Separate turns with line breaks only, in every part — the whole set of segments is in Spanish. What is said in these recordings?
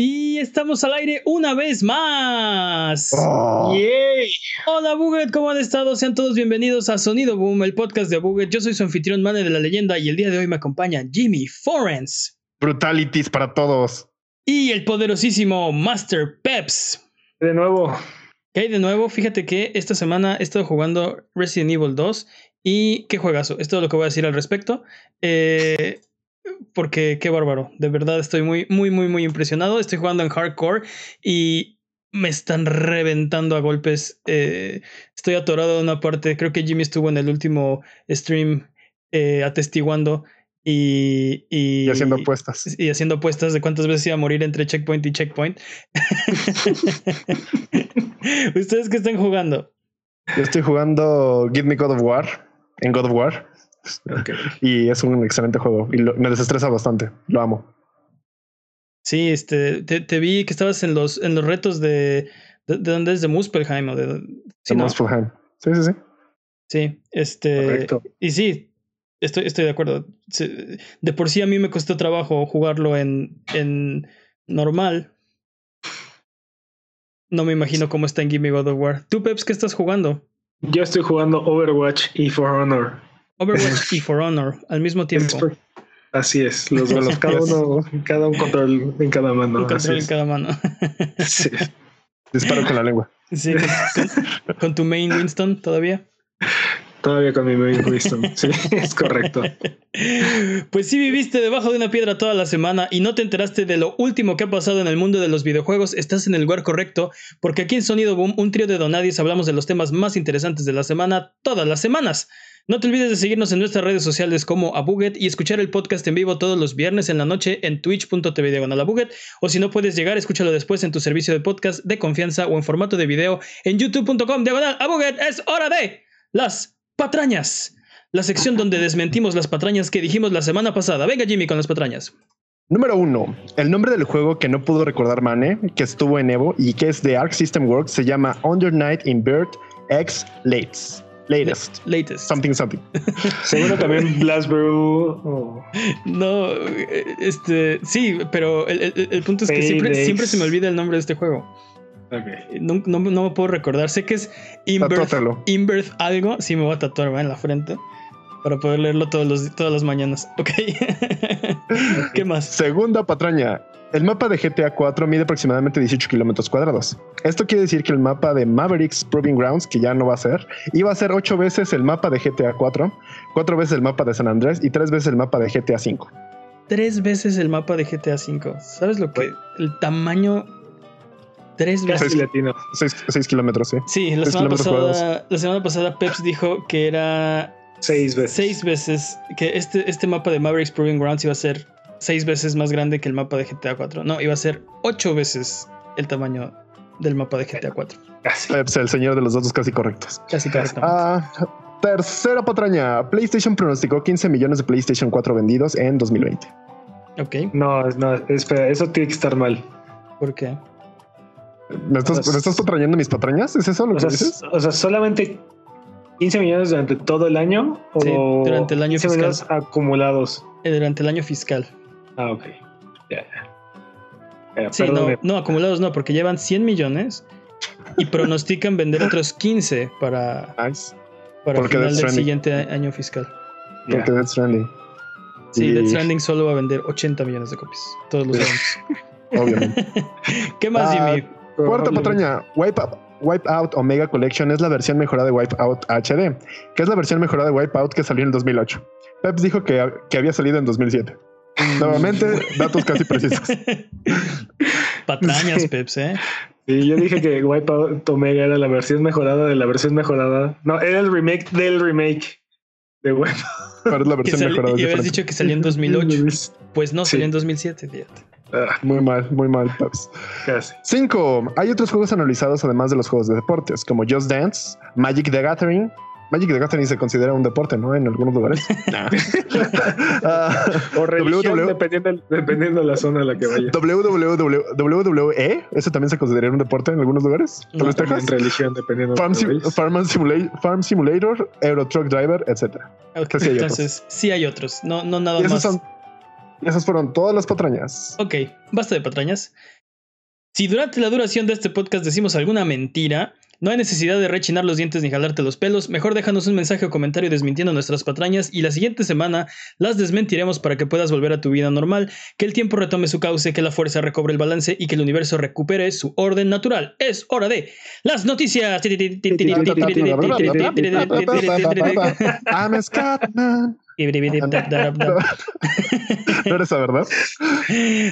Y estamos al aire una vez más.
Oh.
Yay.
Hola Buget, ¿cómo han estado? Sean todos bienvenidos a Sonido Boom, el podcast de Buget. Yo soy su anfitrión Mane de la leyenda y el día de hoy me acompaña Jimmy Forens
Brutalities para todos.
y el poderosísimo Master Peps.
De nuevo.
¿Qué hay de nuevo? Fíjate que esta semana he estado jugando Resident Evil 2 y qué juegazo. Es todo lo que voy a decir al respecto. Eh, porque qué bárbaro. De verdad estoy muy, muy, muy, muy impresionado. Estoy jugando en hardcore y me están reventando a golpes. Eh, estoy atorado en una parte. Creo que Jimmy estuvo en el último stream eh, atestiguando y, y,
Y haciendo apuestas.
y haciendo apuestas de cuántas veces iba a morir entre checkpoint y checkpoint. ¿Ustedes qué están jugando?
Yo estoy jugando Give Me God of War en God of War. Y es un excelente juego. Y lo- me desestresa bastante. Lo amo.
Sí, este, te, te vi que estabas en los, en los retos de, de, de dónde es de Muspelheim o de, sí,
De
¿no?
Muspelheim. Sí, sí, sí.
Sí, este,
Correcto.
y sí, estoy, estoy de acuerdo. De por sí a mí me costó trabajo jugarlo en, en normal. No me imagino cómo está en Gimme God of War. ¿Tú, Peps, qué estás jugando?
Yo estoy jugando Overwatch y For Honor.
Overwatch y For Honor al mismo tiempo.
Así es, los dos, cada uno, cada un control en cada mano.
Un control en cada mano.
Sí.
Disparo con la lengua.
Sí, con, con- con tu main Winston todavía.
Todavía con mi main Winston. Sí, es correcto.
Pues si viviste debajo de una piedra toda la semana y no te enteraste de lo último que ha pasado en el mundo de los videojuegos, estás en el lugar correcto, porque aquí en Sonido Boom, un trío de donadies, hablamos de los temas más interesantes de la semana todas las semanas. No te olvides de seguirnos en nuestras redes sociales como Abuget y escuchar el podcast en vivo todos los viernes en la noche en twitch.tv diagonal Abuget, o si no puedes llegar, escúchalo después en tu servicio de podcast de confianza o en formato de video en youtube.com diagonal Abuget. Es hora de las patrañas. La sección donde desmentimos las patrañas que dijimos la semana pasada. Venga, Jimmy, con las patrañas.
Número uno. El nombre del juego que no pudo recordar Mane, que estuvo en Evo y que es de Arc System Works, se llama Under Night in Bird X Latest. Latest.
Latest.
Something, something.
Seguro también Blast Brew o
No, eh, este, sí, pero el, el- el punto es que siempre, siempre se me olvida el nombre de este juego.
Ok.
No, no- no me puedo recordar. Sé que es Inbirth,
Tatúatelo.
Inbirth algo. Sí, me voy a tatuar ¿va? en la frente para poder leerlo todos los, todas las mañanas. Ok. ¿Qué más?
Segunda patraña. El mapa de GTA 4 mide aproximadamente 18 kilómetros cuadrados. Esto quiere decir que el mapa de Mavericks Proving Grounds, que ya no va a ser, iba a ser 8 veces el mapa de GTA 4, 4 veces el mapa de San Andrés y 3 veces el mapa de GTA 5.
Tres veces el mapa de GTA V. ¿Sabes lo que? El tamaño. Tres veces.
Casi latino.
6, kilómetros, sí.
Sí, la semana,
kilómetros
pasada, la semana pasada Peps dijo que era
Seis veces.
seis veces, que este, este mapa de Mavericks Proving Grounds iba a ser seis veces más grande que el mapa de GTA 4. No, iba a ser ocho veces el tamaño del mapa de GTA 4.
Casi.
Peps, el señor de los datos casi correctos.
Casi correctamente.
Ah, tercera patraña. PlayStation pronosticó 15 millones de PlayStation 4 vendidos en 2020.
ok,
No, no, espera, eso tiene que estar mal.
¿por qué?
¿Me estás,
Pues-
¿me estás patrañando mis patrañas? ¿Es eso lo
O
que
sea,
dices?
o sea, solamente 15 millones durante todo el año o
Sí, durante el año
15
fiscal.
millones acumulados.
Eh, Durante el año fiscal.
Ah, ok. Ya,
Sí, no, no, acumulados no, porque llevan 100 millones y pronostican vender otros 15 para,
Nice.
para el
Porque
final
Death
del
Stranding.
siguiente año fiscal.
Porque Death Stranding.
Sí,
Y-
Death Stranding solo va a vender 80 millones de copias. Todos lo
Sí.
sabemos.
Obviamente.
¿Qué más,
Ah,
Jimmy?
Cuarta patraña. Wipeout, Wipeout Omega Collection es la versión mejorada de Wipeout HD, que es la versión mejorada de Wipeout que salió en el 2008. Peps dijo que, que había salido en 2007. Nuevamente, datos casi precisos.
Patrañas,
Sí.
Peps, ¿eh?
Sí, yo dije que Wipeout Omega era la versión mejorada de la versión mejorada. No, era el remake del remake de Wipeout.
Pero es la versión mejorada.
y habías dicho que salió en 2008. Pues no,
Sí.
salió en 2007, fíjate.
Ah,
Muy mal, muy mal, Peps.
casi.
5. Hay otros juegos analizados además de los juegos de deportes, como Just Dance, Magic the Gathering. Magic the Gathering se considera un deporte, ¿no? En algunos lugares. Ah,
O religión, dependiendo, dependiendo de la zona a la que vaya.
WWE, eso también se considera un deporte en algunos lugares.
No,
Tal vez
También
Texas.
religión, dependiendo
Farm,
de
Sim-
donde vayas.
Farm Simula- Farm Simulator, Euro Truck Driver, etc.
Ok,
Que sí hay
Entonces, sí hay otros. No, no nada
Y
más.
son, y esas fueron todas las patrañas.
Ok, basta de patrañas. Si durante la duración de este podcast decimos alguna mentira, no hay necesidad de rechinar los dientes ni jalarte los pelos, mejor déjanos un mensaje o comentario desmintiendo nuestras patrañas y la siguiente semana las desmentiremos para que puedas volver a tu vida normal, que el tiempo retome su cauce, que la fuerza recobre el balance y que el universo recupere su orden natural. Es hora de las noticias.
I'm Scatman. ¿No eres esa, verdad?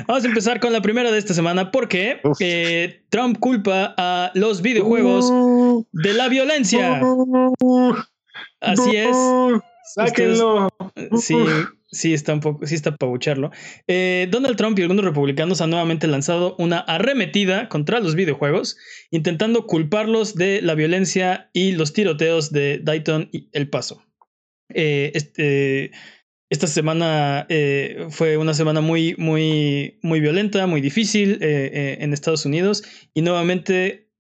Vamos a empezar con la primera de esta semana porque eh, Trump culpa a los videojuegos de la violencia. Así es.
Sáquenlo.
sí, sí está un poco, sí está para bucharlo. Eh, Donald Trump y algunos republicanos han nuevamente lanzado una arremetida contra los videojuegos, intentando culparlos de la violencia y los tiroteos de Dayton y El Paso. Eh, este, esta semana eh, fue una semana muy, muy, muy violenta, muy difícil eh, en Estados Unidos y nuevamente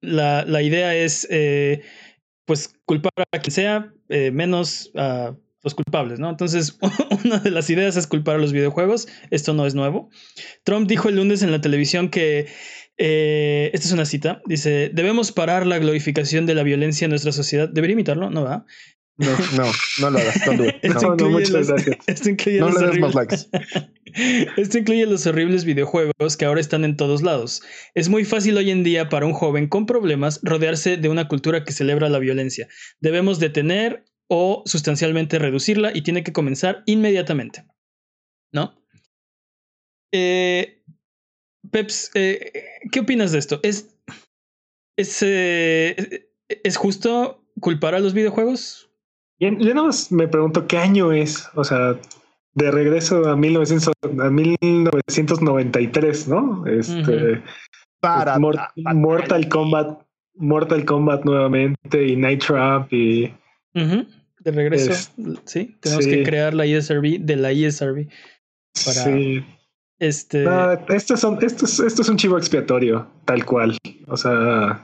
la, la idea es pues culpar a quien sea, menos a los culpables, ¿no? Entonces, una de las ideas es culpar a los videojuegos. Esto no es nuevo. Trump dijo el lunes en la televisión que, esta es una cita, dice, debemos parar la glorificación de la violencia en nuestra sociedad. ¿Debería imitarlo? No va.
No, no, no lo hagas.
Esto no, incluye, los, esto incluye
no
los
le des más likes.
Esto incluye los horribles videojuegos que ahora están en todos lados. Es muy fácil hoy en día para un joven con problemas rodearse de una cultura que celebra la violencia. Debemos detener o sustancialmente reducirla y tiene que comenzar inmediatamente. ¿No? Eh, Peps, eh, ¿qué opinas de esto? ¿Es, es, eh, ¿Es justo culpar a los videojuegos?
Yo, nada más me pregunto qué año es, o sea, de regreso a, 1900, a 1993, ¿no? Este,
Para,
Mortal Kombat, Mortal Kombat nuevamente y Night Trap y...
De regreso, sí, tenemos que crear la ESRB de la ESRB para... Sí. Este...
esto, son, esto, es, esto es un chivo expiatorio, tal cual. O sea,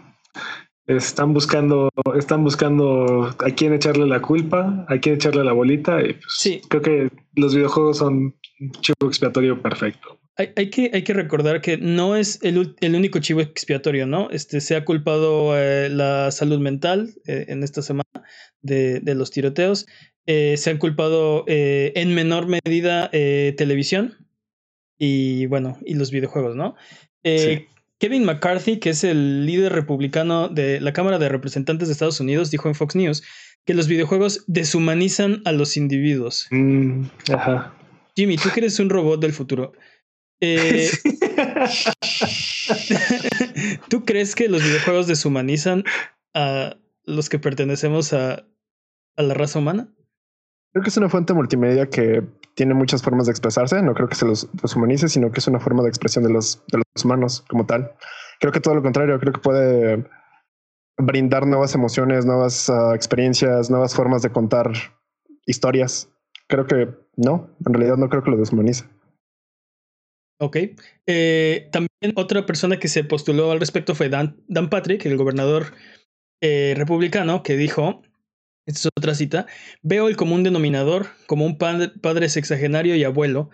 están buscando, están buscando a quién echarle la culpa, a quién echarle la bolita. Y pues
sí.
Creo que los videojuegos son un chivo expiatorio perfecto.
Hay, hay, que, hay que recordar que no es el, el, único chivo expiatorio, ¿no? Este, se ha culpado eh, la salud mental eh, en esta semana de, de los tiroteos. Eh, se han culpado eh, en menor medida eh, televisión y bueno, y los videojuegos, ¿no? Sí. Kevin McCarthy, que es el líder republicano de la Cámara de Representantes de Estados Unidos, dijo en Fox News que los videojuegos deshumanizan a los individuos.
Mm, ajá.
Jimmy, tú que eres un robot del futuro. Eh, ¿Tú crees que los videojuegos deshumanizan a los que pertenecemos a, a la raza humana?
Creo que es una fuente multimedia que tiene muchas formas de expresarse. No creo que se los, humanice, sino que es una forma de expresión de los, los humanos como tal. Creo que todo lo contrario, creo que puede brindar nuevas emociones, nuevas uh, experiencias, nuevas formas de contar historias. Creo que no, en realidad no creo que lo deshumanice.
Ok. Eh, también otra persona que se postuló al respecto fue Dan, Dan Patrick, el gobernador eh, republicano, que dijo esta es otra cita, veo el común denominador como un padre sexagenario y abuelo.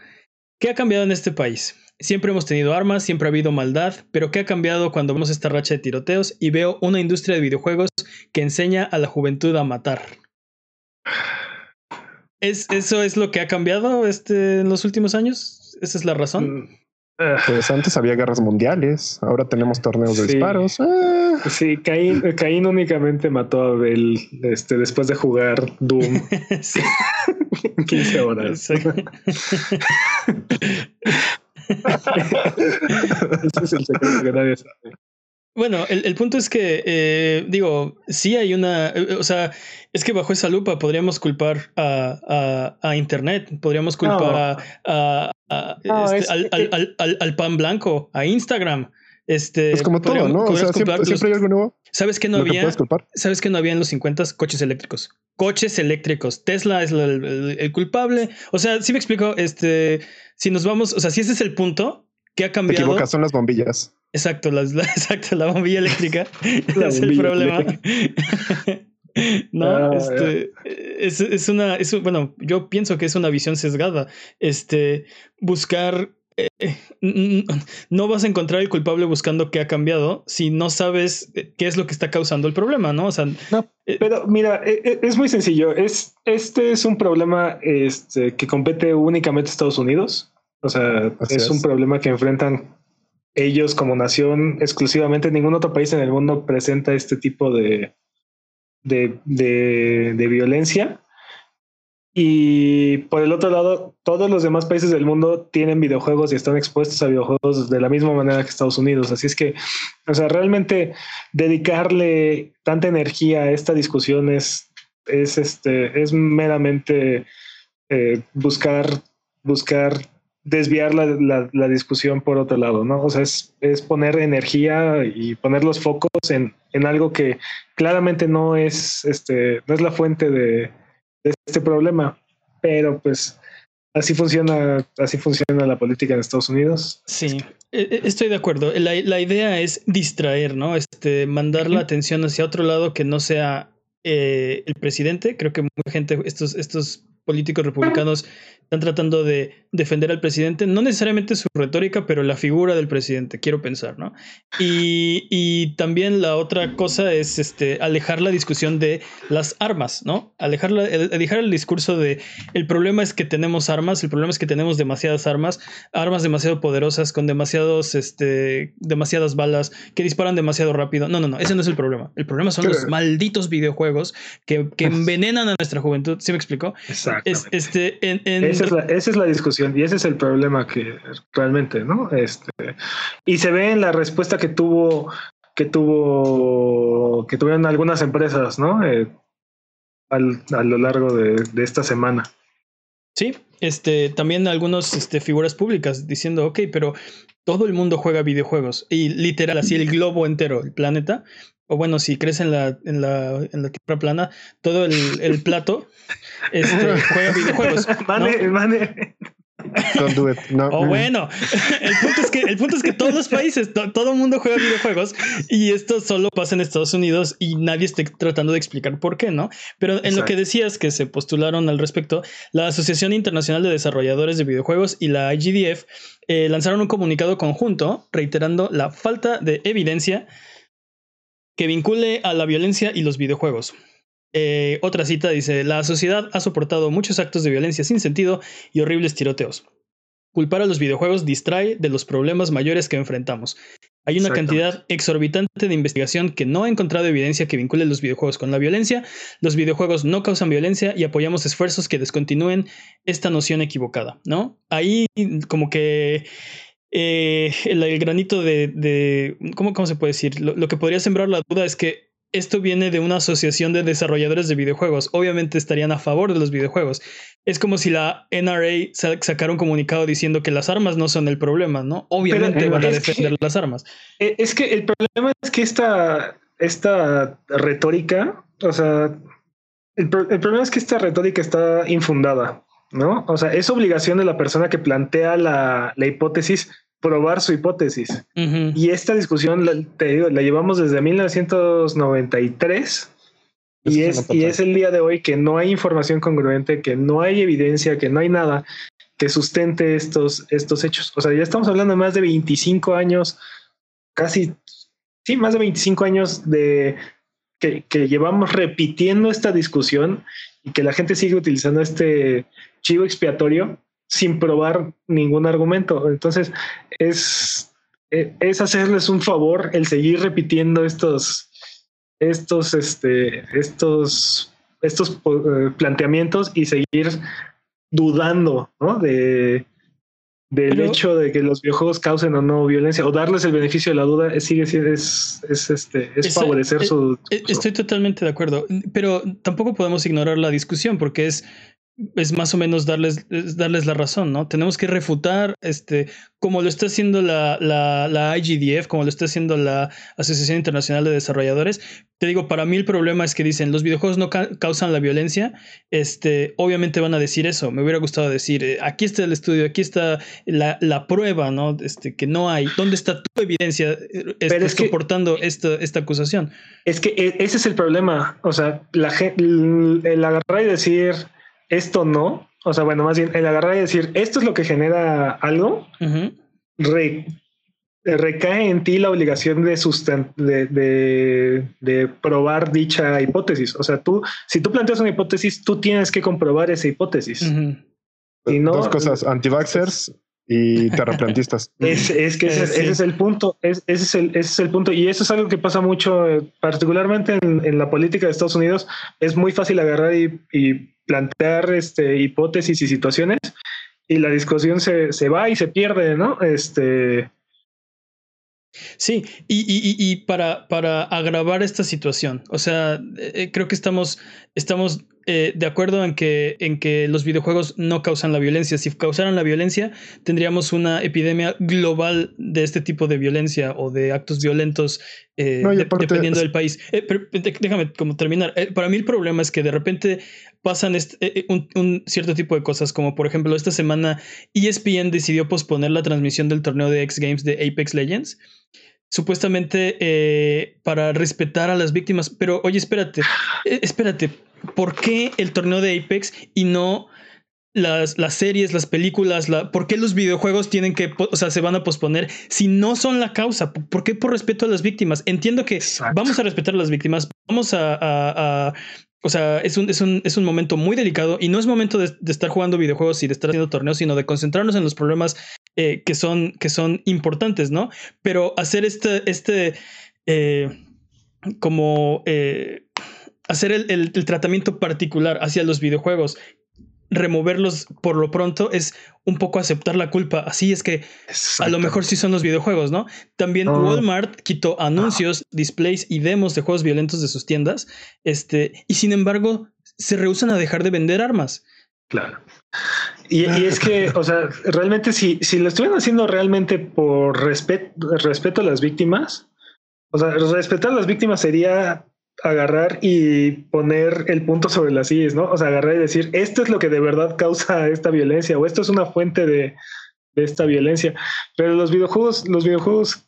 ¿Qué ha cambiado en este país? Siempre hemos tenido armas, siempre ha habido maldad, pero ¿qué ha cambiado cuando vemos esta racha de tiroteos y veo una industria de videojuegos que enseña a la juventud a matar? ¿Es, ¿Eso es lo que ha cambiado este, en los últimos años? ¿Esa es la razón?
Mm, pues antes había guerras mundiales, ahora tenemos torneos de disparos. Ah.
Sí, Caín, únicamente mató a Abel este, después de jugar Doom. 15 horas. Ese es el secreto que nadie sabe.
Bueno, el, el, punto es que, eh, digo, sí hay una, eh, o sea, es que bajo esa lupa podríamos culpar a, a, a Internet, podríamos culpar a, a este, al, al, al, al, pan blanco, a Instagram. Este,
es como todo, ¿no? O sea, siempre, siempre, hay algo nuevo.
¿Sabes que no había? ¿Sabes que no había en los 50 coches eléctricos? Coches eléctricos. Tesla es el, el, el, culpable. O sea, si me explico, este, si nos vamos, o sea, si ese es el punto que ha cambiado.
Te equivocas, son las bombillas.
Exacto, la, la, exacto, la bombilla eléctrica la es bombilla el problema. no, ah, este, es, es, una, es, bueno, yo pienso que es una visión sesgada. Este, buscar, eh, no vas a encontrar el culpable buscando qué ha cambiado si no sabes eh, qué es lo que está causando el problema, ¿no? O sea,
eh, pero mira, e, e, es muy sencillo. Es, este es un problema este, que compete únicamente a Estados Unidos. O sea, es, un problema que enfrentan ellos como nación exclusivamente. Ningún otro país en el mundo presenta este tipo de, de, de violencia. Y por el otro lado, todos los demás países del mundo tienen videojuegos y están expuestos a videojuegos de la misma manera que Estados Unidos. Así es que, o sea, realmente dedicarle tanta energía a esta discusión es, es, este, es meramente eh, buscar, buscar desviar la, la, discusión por otro lado, ¿no? O sea, es, es poner energía y poner los focos en, en algo que claramente no es, este, no es la fuente de de este problema. Pero pues así funciona, así funciona la política en Estados Unidos.
Sí, e, e, estoy de acuerdo. La, la idea es distraer, ¿no? Este, mandar la atención hacia otro lado que no sea eh, el presidente. Creo que mucha gente, estos, estos políticos republicanos están tratando de defender al presidente, no necesariamente su retórica, pero la figura del presidente, quiero pensar, ¿no? Y, y también la otra cosa es este, alejar la discusión de las armas, ¿no? Alejar, alejar el discurso de el problema es que tenemos armas, el problema es que tenemos demasiadas armas, armas demasiado poderosas, con demasiados, este, demasiadas balas, que disparan demasiado rápido. No, no, no, ese no es el problema. El problema son los malditos videojuegos que, que envenenan a nuestra juventud. ¿Sí me explico?
Exacto.
Este, en,
esa es, la, discusión y ese es el problema que realmente, ¿no? Este, y se ve en la respuesta que tuvo, que tuvo, que tuvieron algunas empresas, ¿no? Eh, al, a lo largo de, esta semana.
Sí, este, también algunas este, figuras públicas diciendo, ok, pero todo el mundo juega videojuegos y literal, así el globo entero, el planeta, o bueno, si crees en la, en la, en la tierra plana, todo el, el plato este, juega videojuegos.
Mane, mane.
Don't do it. No.
O bueno, el punto es que, el punto es que todos los países, todo el mundo juega videojuegos y esto solo pasa en Estados Unidos y nadie está tratando de explicar por qué, ¿no? Pero en lo que decías que se postularon al respecto, la Asociación Internacional de Desarrolladores de Videojuegos y la IGDF eh, lanzaron un comunicado conjunto reiterando la falta de evidencia que vincule a la violencia y los videojuegos. Eh, otra cita dice, la sociedad ha soportado muchos actos de violencia sin sentido y horribles tiroteos. Culpar a los videojuegos distrae de los problemas mayores que enfrentamos. Hay una cantidad exorbitante de investigación que no ha encontrado evidencia que vincule los videojuegos con la violencia. Los videojuegos no causan violencia y apoyamos esfuerzos que descontinúen esta noción equivocada, ¿no? Ahí como que eh, el, granito de, ¿cómo, ¿cómo, se puede decir? Lo, que podría sembrar la duda es que esto viene de una asociación de desarrolladores de videojuegos. Obviamente estarían a favor de los videojuegos. Es como si la NRA sacara un comunicado diciendo que las armas no son el problema, ¿no? Obviamente van a defender las armas.
E, es que el problema es que esta, esta retórica, o sea, el, el problema es que esta retórica está infundada. ¿no? O sea, es obligación de la persona que plantea la, la hipótesis probar su hipótesis. Y esta discusión, la, te digo, la llevamos desde 1993 y es, y es el día de hoy que no hay información congruente, que no hay evidencia, que no hay nada que sustente estos, estos hechos. O sea, ya estamos hablando de más de 25 años, casi, sí, más de 25 años de que, que llevamos repitiendo esta discusión y que la gente sigue utilizando este, chivo expiatorio sin probar ningún argumento. Entonces, es, e, es hacerles un favor el seguir repitiendo estos, estos, este, estos, estos eh, planteamientos y seguir dudando ¿no? de, del hecho de que los videojuegos causen o no violencia o darles el beneficio de la duda sigue siendo es, es, este es favorecer su,
estoy totalmente de acuerdo pero tampoco podemos ignorar la discusión porque es es más o menos darles, darles la razón, ¿no? Tenemos que refutar, este, como lo está haciendo la, la, la IGDF, como lo está haciendo la Asociación Internacional de Desarrolladores. Te digo, para mí el problema es que dicen, los videojuegos no causan la violencia, este, obviamente van a decir eso. Me hubiera gustado decir, eh, aquí está el estudio, aquí está la, la, prueba, ¿no? Este, que no hay. ¿Dónde está tu evidencia eh, este, soportando esta, esta acusación?
Es que e, ese es el problema. O sea, la, el agarrar y decir esto no, o sea, bueno, más bien el agarrar y decir, esto es lo que genera algo, recae en ti la obligación de, de, de, probar dicha hipótesis. O sea, tú, si tú planteas una hipótesis, tú tienes que comprobar esa hipótesis.
Dos cosas, anti-vaxxers y terraplantistas.
Es, es que ese, es el punto, es, ese, es el, ese es el punto. Y eso es algo que pasa mucho, eh, particularmente en, en, la política de Estados Unidos. Es muy fácil agarrar y, y plantear este, hipótesis y situaciones y la discusión se, se va y se pierde, ¿no? Este,
Sí, y, y, y, para, para agravar esta situación, o sea, eh, creo que estamos, estamos eh, de acuerdo en que, en que los videojuegos no causan la violencia. Si causaran la violencia, tendríamos una epidemia global de este tipo de violencia o de actos violentos, eh, dependiendo del país. Pero, déjame como terminar. para mí el problema es que de repente pasan un, un, cierto tipo de cosas, como por ejemplo esta semana ESPN decidió posponer la transmisión del torneo de X Games de Apex Legends supuestamente eh, para respetar a las víctimas. Pero oye, espérate, eh, espérate, ¿por qué el torneo de Apex y no las, las series, las películas, la, ¿por qué los videojuegos tienen que, o sea, se van a posponer si no son la causa? ¿Por qué por respeto a las víctimas? Entiendo que vamos a respetar a las víctimas, vamos a, o sea, es un, es, un, es un, momento muy delicado y no es momento de, estar jugando videojuegos y de estar haciendo torneos, sino de concentrarnos en los problemas eh, que, son, que son importantes, ¿no? Pero hacer este, este eh, como eh, hacer el, el, tratamiento particular hacia los videojuegos removerlos por lo pronto es un poco aceptar la culpa. Así es que a lo mejor sí son los videojuegos, ¿no? También Walmart quitó anuncios, displays y demos de juegos violentos de sus tiendas. Este, y sin embargo, se rehusan a dejar de vender armas.
Claro. Y, es que, o sea, realmente si, si lo estuvieran haciendo realmente por respeto a las víctimas, o sea, respetar a las víctimas sería agarrar y poner el punto sobre las sillas, ¿no? O sea, agarrar y decir, esto es lo que de verdad causa esta violencia o esto es una fuente de, esta violencia. Pero los videojuegos, los videojuegos,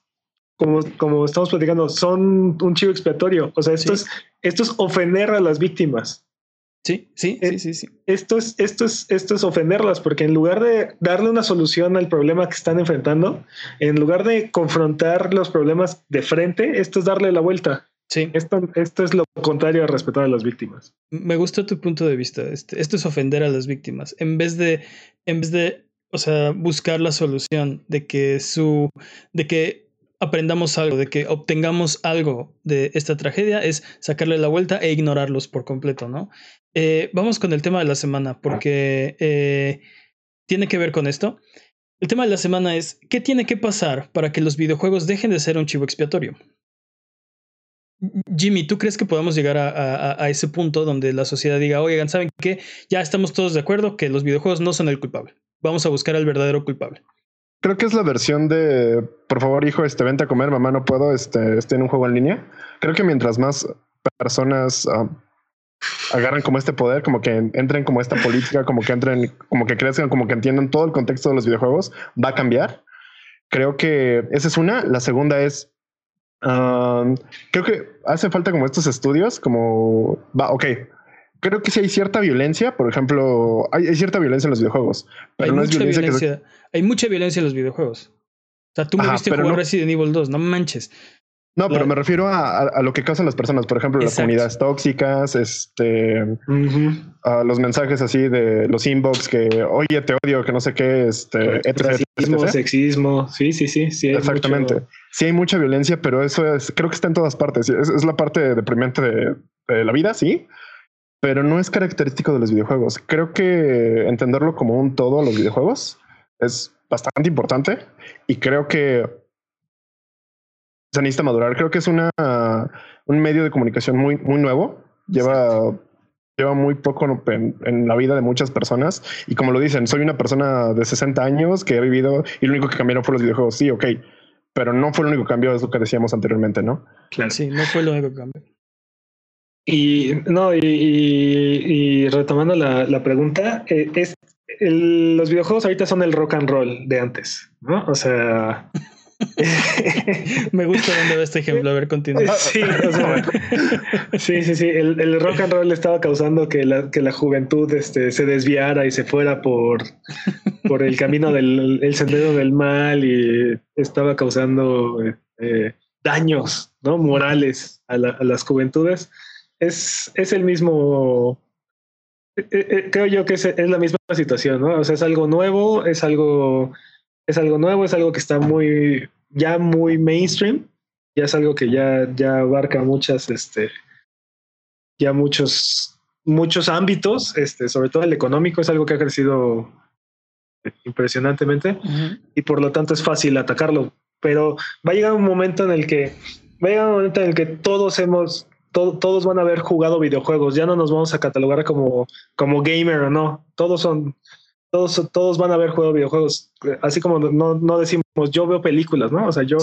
como, como estamos platicando, son un chivo expiatorio. O sea, esto, es, esto es ofender a las víctimas.
Sí, sí, sí, sí, sí.
Esto es, esto es, esto es ofenderlas, porque en lugar de darle una solución al problema que están enfrentando, en lugar de confrontar los problemas de frente, esto es darle la vuelta.
Sí.
Esto, esto es lo contrario a respetar a las víctimas.
Me gusta tu punto de vista. Este, esto es ofender a las víctimas. En vez de, en vez de, o sea, buscar la solución de que su, de que aprendamos algo, de que obtengamos algo de esta tragedia, es sacarle la vuelta e ignorarlos por completo, ¿no? Eh, vamos con el tema de la semana, porque eh, tiene que ver con esto. El tema de la semana es, ¿qué tiene que pasar para que los videojuegos dejen de ser un chivo expiatorio? Jimmy, ¿tú crees que podamos llegar a, ese punto donde la sociedad diga, oigan, ¿saben qué? Ya estamos todos de acuerdo que los videojuegos no son el culpable. Vamos a buscar al verdadero culpable.
Creo que es la versión de, por favor, hijo, este, vente a comer, mamá, no puedo, este, estoy en un juego en línea. Creo que mientras más personas um, agarran como este poder, como que entren como esta política, como que entren, como que crezcan, como que entiendan todo el contexto de los videojuegos, va a cambiar. Creo que esa es una. La segunda es creo que hace falta como estos estudios, como va, ok. Creo que sí hay cierta violencia, por ejemplo, hay, cierta violencia en los videojuegos,
pero hay no mucha es violencia. Hay mucha violencia en los videojuegos. O sea, tú me viste jugar Resident Evil 2, no manches.
No, pero me refiero a, lo que causan las personas, por ejemplo, las comunidades tóxicas, este, a los mensajes así de los inbox que, oye, te odio, que no sé qué, este,
Racismo, sexismo, sí, sí, sí, sí.
Exactamente. Sí hay mucha violencia, pero eso es, creo que está en todas partes. Es, la parte deprimente de, de la vida, sí, pero no es característico de los videojuegos. Creo que entenderlo como un todo a los videojuegos es bastante importante y creo que se necesita madurar. Creo que es una, un medio de comunicación muy, muy nuevo. Lleva, lleva muy poco en, la vida de muchas personas. Y como lo dicen, soy una persona de 60 años que ha vivido y lo único que cambiaron fue los videojuegos. Sí, ok. Pero no fue el único cambio, es lo que decíamos anteriormente, ¿no?
Claro. Sí, no fue lo único cambio.
Y no, y, retomando la, la pregunta, eh, es los videojuegos ahorita son el rock and roll de antes, ¿no? O sea,
Me gusta dónde va este ejemplo. A ver, continúa.
Sí, sí, sí, sí. El, rock and roll estaba causando que la, que la juventud este, se desviara y se fuera por, por el camino del el sendero del mal y estaba causando eh, daños ¿no? morales a, a, las juventudes. Es, es el mismo. Eh, eh, creo yo que es, es la misma situación, ¿no? O sea, es algo nuevo, es algo es algo nuevo, es algo que está muy, ya muy mainstream, ya es algo que ya, ya abarca muchas, este, ya muchos, muchos ámbitos, este, sobre todo el económico, es algo que ha crecido impresionantemente y por lo tanto es fácil atacarlo. Pero va a llegar un momento en el que, va a llegar un momento en el que todos hemos, todos van a haber jugado videojuegos, ya no nos vamos a catalogar como, como gamer o no, todos son, todos, todos van a ver juego videojuegos. Así como no, no decimos yo veo películas, ¿no? O sea, yo,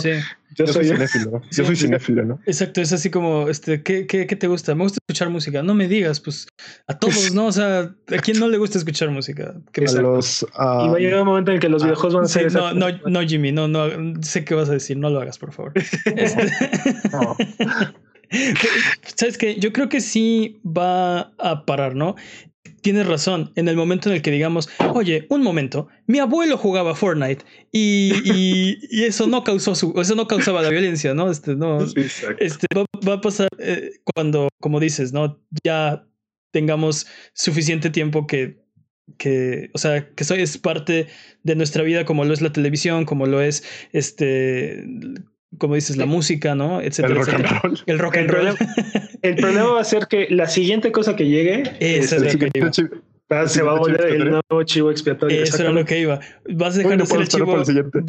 yo, soy, cinéfilo. Yo soy cinéfilo, ¿no?
Exacto, es así como, este, ¿qué, qué, qué te gusta? Me gusta escuchar música. No me digas, pues a todos, ¿no? O sea, ¿a quién no le gusta escuchar música?
¿Qué a los,
y va a llegar un momento en que los ah, videojuegos van a ser.
no, no, no, Jimmy, no, no, sé qué vas a decir, no lo hagas, por favor. Este... no. ¿Sabes qué? Yo creo que sí va a parar, ¿no? Tienes razón, en el momento en el que digamos, oye, un momento, mi abuelo jugaba Fortnite y, y, eso no causó su, eso no causaba la violencia, ¿no? Este, no, este va, a pasar eh, cuando, como dices, ¿no? Ya tengamos suficiente tiempo que, que, o sea, que eso es parte de nuestra vida, como lo es la televisión, como lo es este como dices, la música, ¿no?
Etcétera, el rock and roll.
El rock and roll.
El problema va a ser que la siguiente cosa que llegue
es, el,
se va a volver el nuevo chivo expiatorio.
Eso era lo que iba. Vas a dejar de ser el chivo,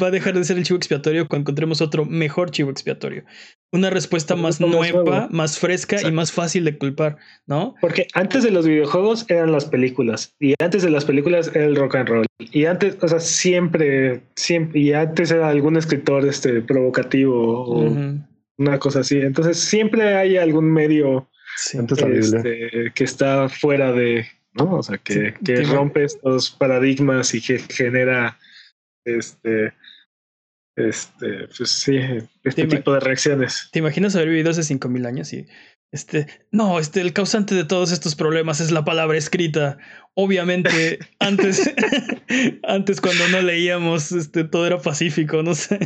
va a dejar de ser el chivo expiatorio cuando encontremos otro mejor chivo expiatorio. Una respuesta más nueva, más fresca y más fácil de culpar, ¿no?
Porque antes de los videojuegos eran las películas y antes de las películas era el rock and roll y antes, o sea, siempre, siempre y antes era algún escritor este provocativo o una cosa así. Entonces siempre hay algún medio este, que está fuera de ¿no? O sea, que, que rompe estos paradigmas y que genera este, este, pues sí, este tipo de reacciones.
¿Te imaginas haber vivido hace 5000 años y este, no, este, el causante de todos estos problemas es la palabra escrita. Obviamente, antes, antes cuando no leíamos, este, todo era pacífico, no sé.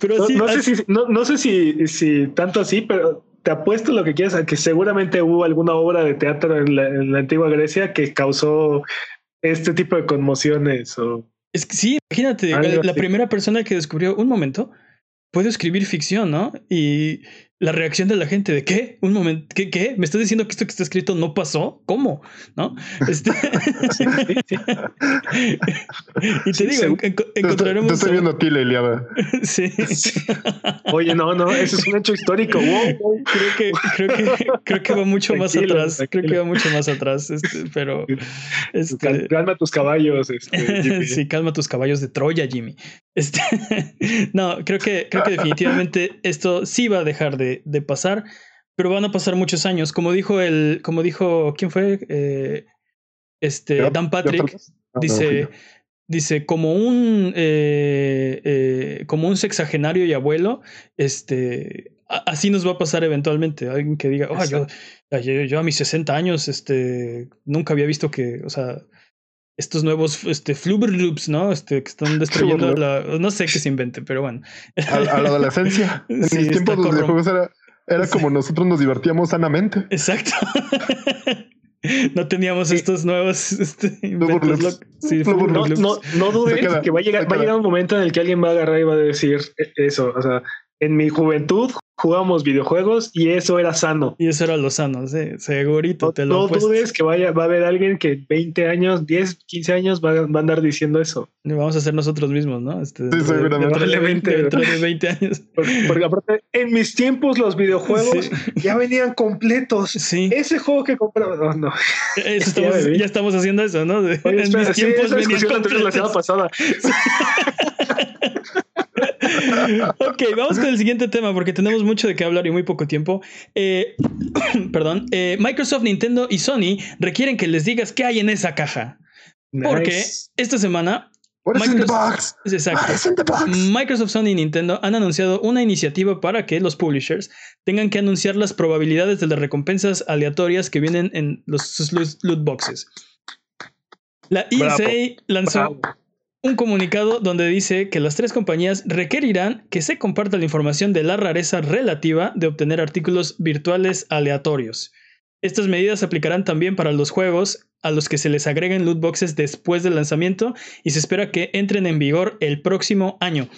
Pero sí, no, sé, si, no, no sé si, si tanto así, pero te apuesto lo que quieras a que seguramente hubo alguna obra de teatro en la, antigua Grecia que causó este tipo de conmociones o
es que sí, imagínate, la, primera persona que descubrió un momento puedo escribir ficción, ¿no? Y la reacción de la gente de ¿qué? Un momento, ¿qué? ¿Qué? ¿Me estás diciendo que esto que está escrito no pasó? ¿Cómo? ¿No? Este... y te digo, encontraremos.
Te estoy viendo a ti,
sí.
Oye, no, no, eso es un hecho histórico. Wow,
Creo que, creo que, creo que va mucho más atrás. Creo que va mucho más atrás. Este, pero. Este...
Calma tus caballos. Este,
sí, calma tus caballos de Troya, Jimmy. Este... no, creo que, creo que definitivamente esto sí va a dejar de de, pasar, pero van a pasar muchos años. Como dijo el, como dijo, ¿quién fue? Eh, este, Dan Patrick, ah, dice, dice, como un, eh, eh, como un sexagenario y abuelo, este, así nos va a pasar eventualmente. Alguien que diga, oh, yo, yo, a mis 60 años, este, nunca había visto que, o sea, estos nuevos este, Loops, ¿no? Este, que están destruyendo la. No sé qué se invente, pero bueno.
A, la adolescencia. En sí, mis tiempos los videojuegos era, era como nosotros nos divertíamos sanamente.
Exacto. no teníamos estos nuevos este, inventos
sí, no, no, no dudes que va a, llegar, va a llegar un momento en el que alguien va a agarrar y va a decir e, eso. O sea, en mi juventud jugábamos videojuegos y eso era sano.
Y eso era lo sano, sí, segurito te lo
No dudes que vaya, va a haber alguien que 20 años, 10, 15 años va, a andar diciendo eso.
Y vamos a ser nosotros mismos, ¿no? Este,
sí, seguramente.
Probablemente dentro de 20 años.
Porque, aparte, en mis tiempos los videojuegos ya venían completos.
Sí.
Ese juego que compraba, no, no.
Estamos, ya, estamos haciendo eso, ¿no? en mis tiempos venían completos.
La semana pasada.
ok, vamos con el siguiente tema porque tenemos mucho de qué hablar y muy poco tiempo. Eh, perdón. Eh, Microsoft, Nintendo y Sony requieren que les digas qué hay en esa caja. Porque esta semana
Microsoft,
Microsoft, Sony y Nintendo han anunciado una iniciativa para que los publishers tengan que anunciar las probabilidades de las recompensas aleatorias que vienen en los loot boxes. La ESA lanzó un comunicado donde dice que las tres compañías requerirán que se comparta la información de la rareza relativa de obtener artículos virtuales aleatorios. Estas medidas se aplicarán también para los juegos a los que se les agreguen loot boxes después del lanzamiento y se espera que entren en vigor el próximo año.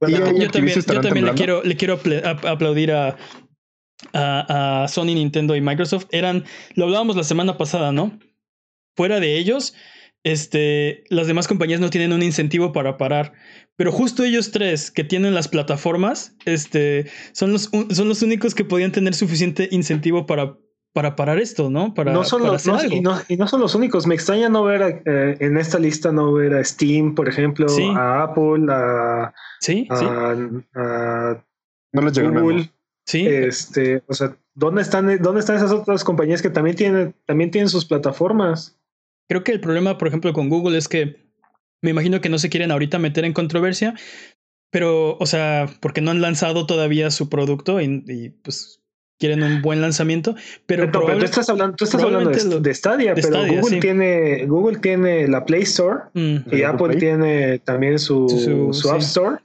yo, también, le quiero, le quiero aplaudir a, a, Sony, Nintendo y Microsoft. Eran, lo hablábamos la semana pasada, ¿no? Fuera de ellos, este, las demás compañías no tienen un incentivo para parar. Pero justo ellos tres que tienen las plataformas, este, son los, son los únicos que podían tener suficiente incentivo para para parar esto, ¿no? Para,
no son los, Y, no, son los únicos. Me extraña no ver eh, en esta lista, no ver a Steam, por ejemplo, a Apple, a,
sí,
a,
no les
Google. Sí. Este, o sea, ¿dónde están, ¿dónde están esas otras compañías que también tienen, también tienen sus plataformas?
Creo que el problema, por ejemplo, con Google es que me imagino que no se quieren ahorita meter en controversia, pero, o sea, porque no han lanzado todavía su producto y pues quieren un buen lanzamiento, pero,
tú estás hablando, tú estás hablando de, Stadia, pero Google tiene Google tiene la Play Store mm. y Apple tiene también su, su, App Store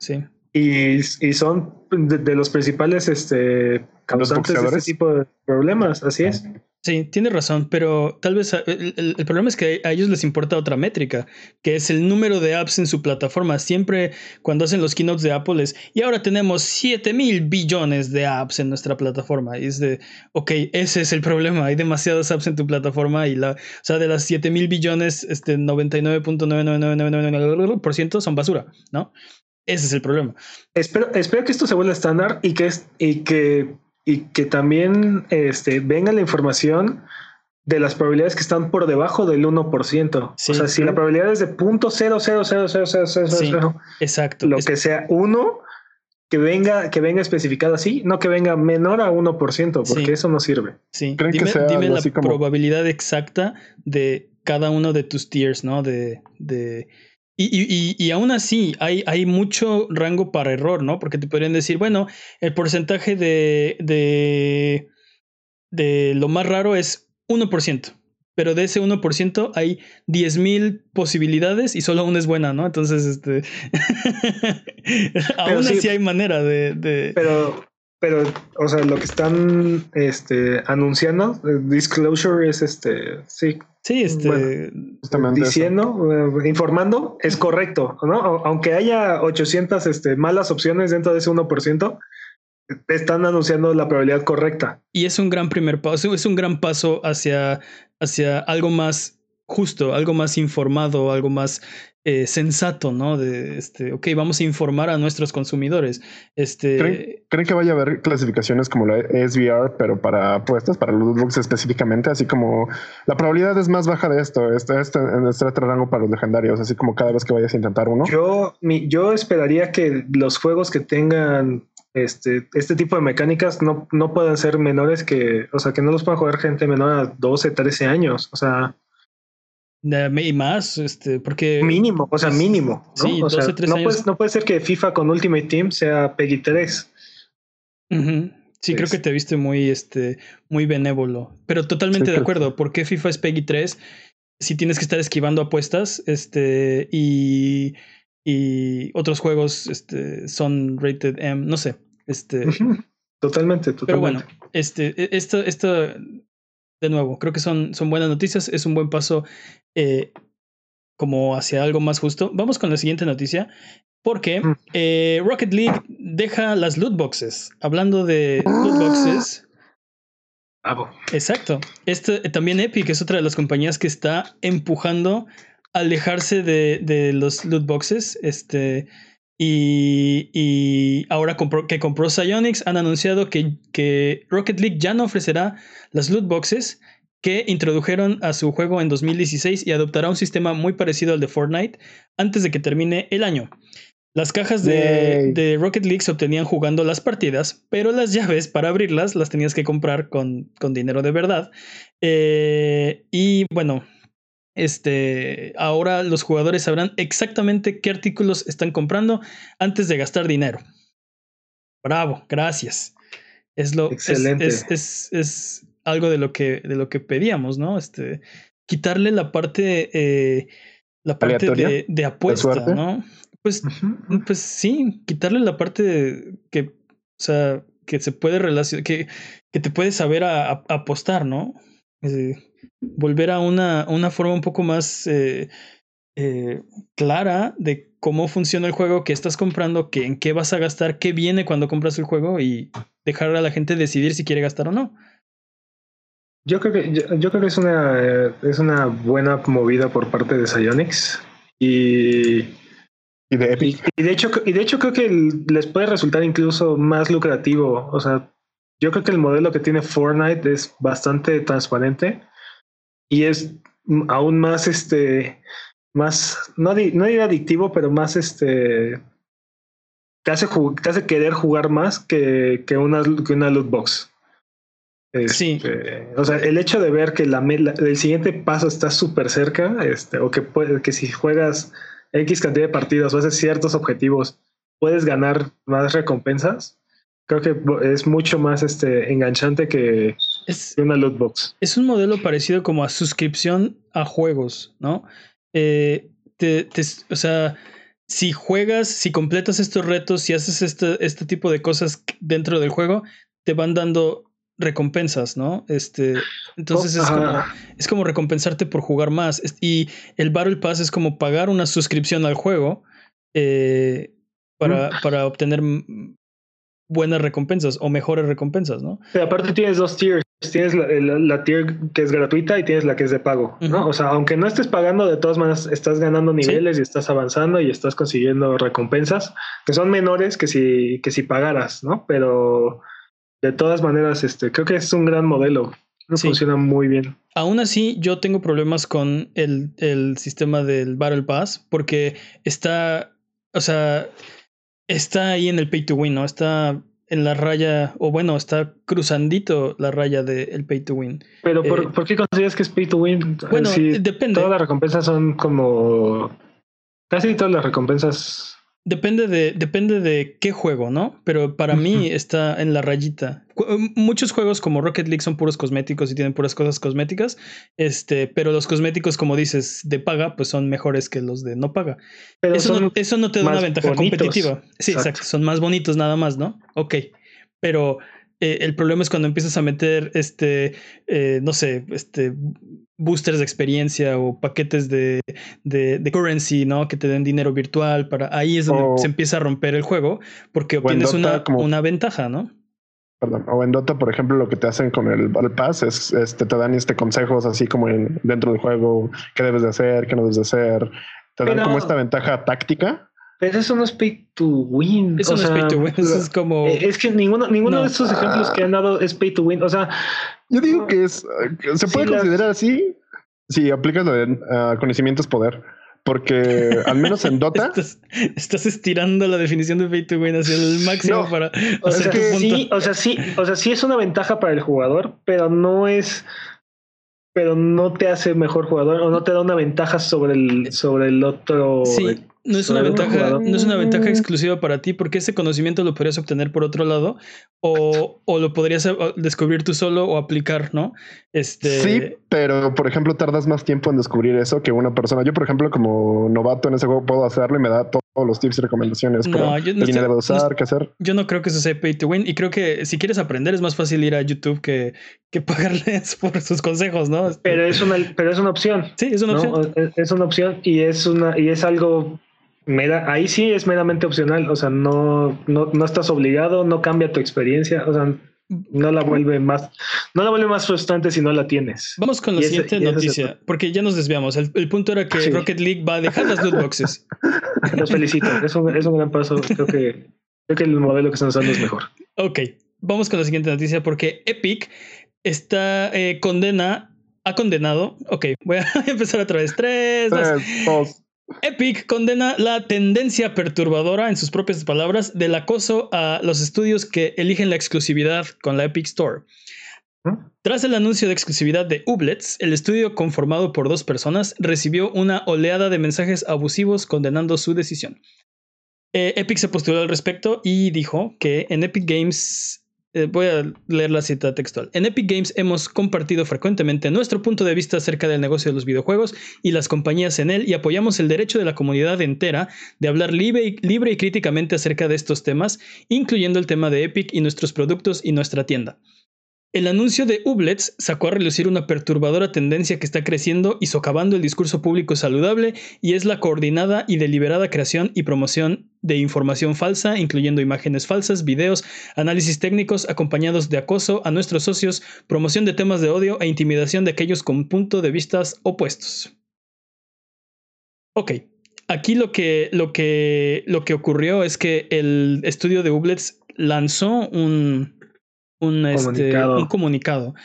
y, y, son de, los principales este, causantes de este tipo de problemas, así es.
Sí, tiene razón, pero tal vez eh, el, problema es que a ellos les importa otra métrica, que es el número de apps en su plataforma. Siempre cuando hacen los keynotes de Apple es, y ahora tenemos 7 mil billones de apps en nuestra plataforma. Y es de, ok, ese es el problema, hay demasiadas apps en tu plataforma y la, o sea, de las 7 mil billones, este 99.99999% son basura, ¿no? Ese es el problema.
Espero, espero que esto se vuelva estándar y que, es, y que y que también este, venga la información de las probabilidades que están por debajo del 1%. o sea, si la probabilidad es de .0000000,
exacto.
Lo que sea 1, que venga, que venga especificado así, no que venga menor a 1%, porque eso no sirve.
Sí, dime, dime la probabilidad exacta de cada uno de tus tiers, ¿no? De, de y, y, aún así hay, hay mucho rango para error, ¿no? Porque te podrían decir, bueno, el porcentaje de, de, de lo más raro es 1%, pero de ese 1% hay 10.000 posibilidades y solo una es buena, ¿no? Entonces, este... aún así hay manera de, de...
Pero, pero, o sea, lo que están este, anunciando, disclosure es este, sí.
Sí, este,
diciendo, eh, informando, es correcto, ¿no? Aunque haya 800 este, malas opciones dentro de ese 1%, están anunciando la probabilidad correcta.
Y es un gran primer paso, es un gran paso hacia, hacia algo más justo, algo más informado, algo más eh, sensato, ¿no? De este, ok, vamos a informar a nuestros consumidores. Este,
¿Creen, que vaya a haber clasificaciones como la SVR, pero para apuestas, para los books específicamente? Así como la probabilidad es más baja de esto, este, este, en este otro rango para los legendarios, así como cada vez que vayas a intentar uno.
Yo, yo esperaría que los juegos que tengan este, este tipo de mecánicas no, no puedan ser menores que, o sea, que no los pueda jugar gente menor a 12, 13 años. O sea,
y más, este, porque.
Mínimo, o sea, mínimo. ¿no? Sí, o sea, no, puede, no, puede, ser que FIFA con Ultimate Team sea Peggy 3.
Sí, creo que te viste muy, este, muy benévolo. Pero totalmente de acuerdo. ¿Por qué FIFA es Peggy 3? Si tienes que estar esquivando apuestas, este, y, y otros juegos este, son rated M, no sé. Este,
Totalmente, totalmente.
Pero bueno, este, e, esto, esto de nuevo, creo que son, son buenas noticias, es un buen paso eh, como hacia algo más justo. Vamos con la siguiente noticia, porque mm. eh, Rocket League deja las loot boxes. Hablando de loot boxes. Exacto. Este, también Epic es otra de las compañías que está empujando a alejarse de, de los loot boxes. Este, y, y, ahora que compró Psyonix, han anunciado que, que, Rocket League ya no ofrecerá las loot boxes que introdujeron a su juego en 2016 y adoptará un sistema muy parecido al de Fortnite antes de que termine el año. Las cajas de, Rocket League se obtenían jugando las partidas, pero las llaves para abrirlas las tenías que comprar con, con dinero de verdad. Eh, y bueno, este, ahora los jugadores sabrán exactamente qué artículos están comprando antes de gastar dinero. Bravo, gracias. Es lo
Excelente.
Es, es, es, algo de lo que de lo que pedíamos, ¿no? Este, quitarle la parte eh, la parte de, de, apuesta, ¿no? Pues, pues sí, quitarle la parte de que, o sea, que se puede relacionar, que, que te puedes saber a, a, apostar, ¿no? Eh, volver a una, una forma un poco más eh, eh, clara de cómo funciona el juego, qué estás comprando, qué, en qué vas a gastar, qué viene cuando compras el juego y dejar a la gente decidir si quiere gastar o no.
Yo creo que, yo, yo creo que es, una, es una buena movida por parte de Psyonix y
y de Epic.
Y, y, de hecho, y de hecho creo que les puede resultar incluso más lucrativo. O sea, yo creo que el modelo que tiene Fortnite es bastante transparente y es aún más este más no, no diría adictivo, pero más este te hace, te hace querer jugar más que, que, una, que una loot box. Este,
sí.
O sea, el hecho de ver que la, la el siguiente paso está súper cerca, este, o que puede, que si juegas X cantidad de partidos o haces ciertos objetivos, puedes ganar más recompensas. Creo que es mucho más este, enganchante que,
es,
una loot box.
Es un modelo parecido como a suscripción a juegos, ¿no? Eh, te, te, o sea, si juegas, si completas estos retos, si haces este, este tipo de cosas dentro del juego, te van dando recompensas, ¿no? Este, entonces oh, es, como, es como recompensarte por jugar más. Y el Battle Pass es como pagar una suscripción al juego eh, para, mm. para obtener buenas recompensas o mejores recompensas, ¿no?
Aparte tienes dos tiers. Tienes la, la, la, tier que es gratuita y tienes la que es de pago, ¿no? Uh -huh. O sea, aunque no estés pagando, de todas maneras estás ganando niveles ¿Sí? y estás avanzando y estás consiguiendo recompensas que son menores que si, que si pagaras, ¿no? Pero de todas maneras, este, creo que es un gran modelo. Sí. Funciona muy bien.
Aún así, yo tengo problemas con el, el sistema del Battle Pass porque está, o sea, está ahí en el pay to win, ¿no? Está en la raya, o bueno, está cruzandito la raya del de pay to win.
Pero ¿por, eh, ¿por, qué consideras que es pay to win?
Bueno, si depende.
Todas las recompensas son como. Casi todas las recompensas
Depende de, depende de qué juego, ¿no? Pero para mí está en la rayita. Muchos juegos como Rocket League son puros cosméticos y tienen puras cosas cosméticas. Este, pero los cosméticos, como dices, de paga, pues son mejores que los de no paga.
Pero
eso, no, eso no te da una ventaja bonitos. competitiva. Sí, exacto. exacto. Son más bonitos nada más, ¿no? Ok. Pero eh, el problema es cuando empiezas a meter este, eh, no sé, este boosters de experiencia o paquetes de, de, de, currency, ¿no? Que te den dinero virtual para ahí es donde
o,
se empieza a romper el juego porque obtienes una, como, una ventaja, ¿no?
Perdón, o en Dota, por ejemplo, lo que te hacen con el Battle Pass es este, te dan este consejos así como en, dentro del juego, qué debes de hacer, qué no debes de hacer. Te dan Pero... como esta ventaja táctica
pero eso no es pay to win.
Eso o no sea, es pay to win. Eso es como.
Es que ninguno, ninguno no. de estos ejemplos que han dado es pay to win. O sea.
Yo digo que es. Se puede considerar las... así si aplicas lo de uh, conocimientos poder. Porque al menos en Dota.
estás, estás, estirando la definición de pay to win hacia el máximo no, para.
O sea, que sí, o sea, sí, o sea, sí es una ventaja para el jugador, pero no es pero no te hace mejor jugador o no te da una ventaja sobre el sobre el otro
sí no es una ventaja no es una ventaja exclusiva para ti porque ese conocimiento lo podrías obtener por otro lado o, o lo podrías descubrir tú solo o aplicar no este
sí pero por ejemplo tardas más tiempo en descubrir eso que una persona. Yo por ejemplo como novato en ese juego puedo hacerlo y me da todos los tips y recomendaciones
no, yo no
estoy, debe usar no, qué hacer.
yo no creo que eso sea pay to win y creo que si quieres aprender es más fácil ir a YouTube que, que pagarles por sus consejos no
pero es una pero es una opción.
Sí es una opción.
Es, es una opción y es una y es algo Mera, ahí sí es meramente opcional, o sea, no, no, no estás obligado, no cambia tu experiencia, o sea, no la vuelve más, no la vuelve más frustrante si no la tienes.
Vamos con la y siguiente ese, noticia, porque ya nos desviamos. El, el punto era que sí. Rocket League va a dejar las loot boxes.
Los felicito, es un, es un gran paso. Creo que, creo que el modelo que están usando es mejor.
Ok, vamos con la siguiente noticia, porque Epic está eh, condena, ha condenado. Ok, voy a empezar otra vez. Tres, dos.
Tres, dos.
Epic condena la tendencia perturbadora, en sus propias palabras, del acoso a los estudios que eligen la exclusividad con la Epic Store. Tras el anuncio de exclusividad de Ublets, el estudio conformado por dos personas recibió una oleada de mensajes abusivos condenando su decisión. Eh, Epic se postuló al respecto y dijo que en Epic Games eh, voy a leer la cita textual. En Epic Games hemos compartido frecuentemente nuestro punto de vista acerca del negocio de los videojuegos y las compañías en él y apoyamos el derecho de la comunidad entera de hablar libre y, libre y críticamente acerca de estos temas, incluyendo el tema de Epic y nuestros productos y nuestra tienda. El anuncio de Ublets sacó a relucir una perturbadora tendencia que está creciendo y socavando el discurso público saludable y es la coordinada y deliberada creación y promoción de información falsa, incluyendo imágenes falsas, videos, análisis técnicos acompañados de acoso a nuestros socios, promoción de temas de odio e intimidación de aquellos con punto de vistas opuestos. Ok, aquí lo que, lo que, lo que ocurrió es que el estudio de Ublets lanzó un un, comunicado. Este, un comunicado.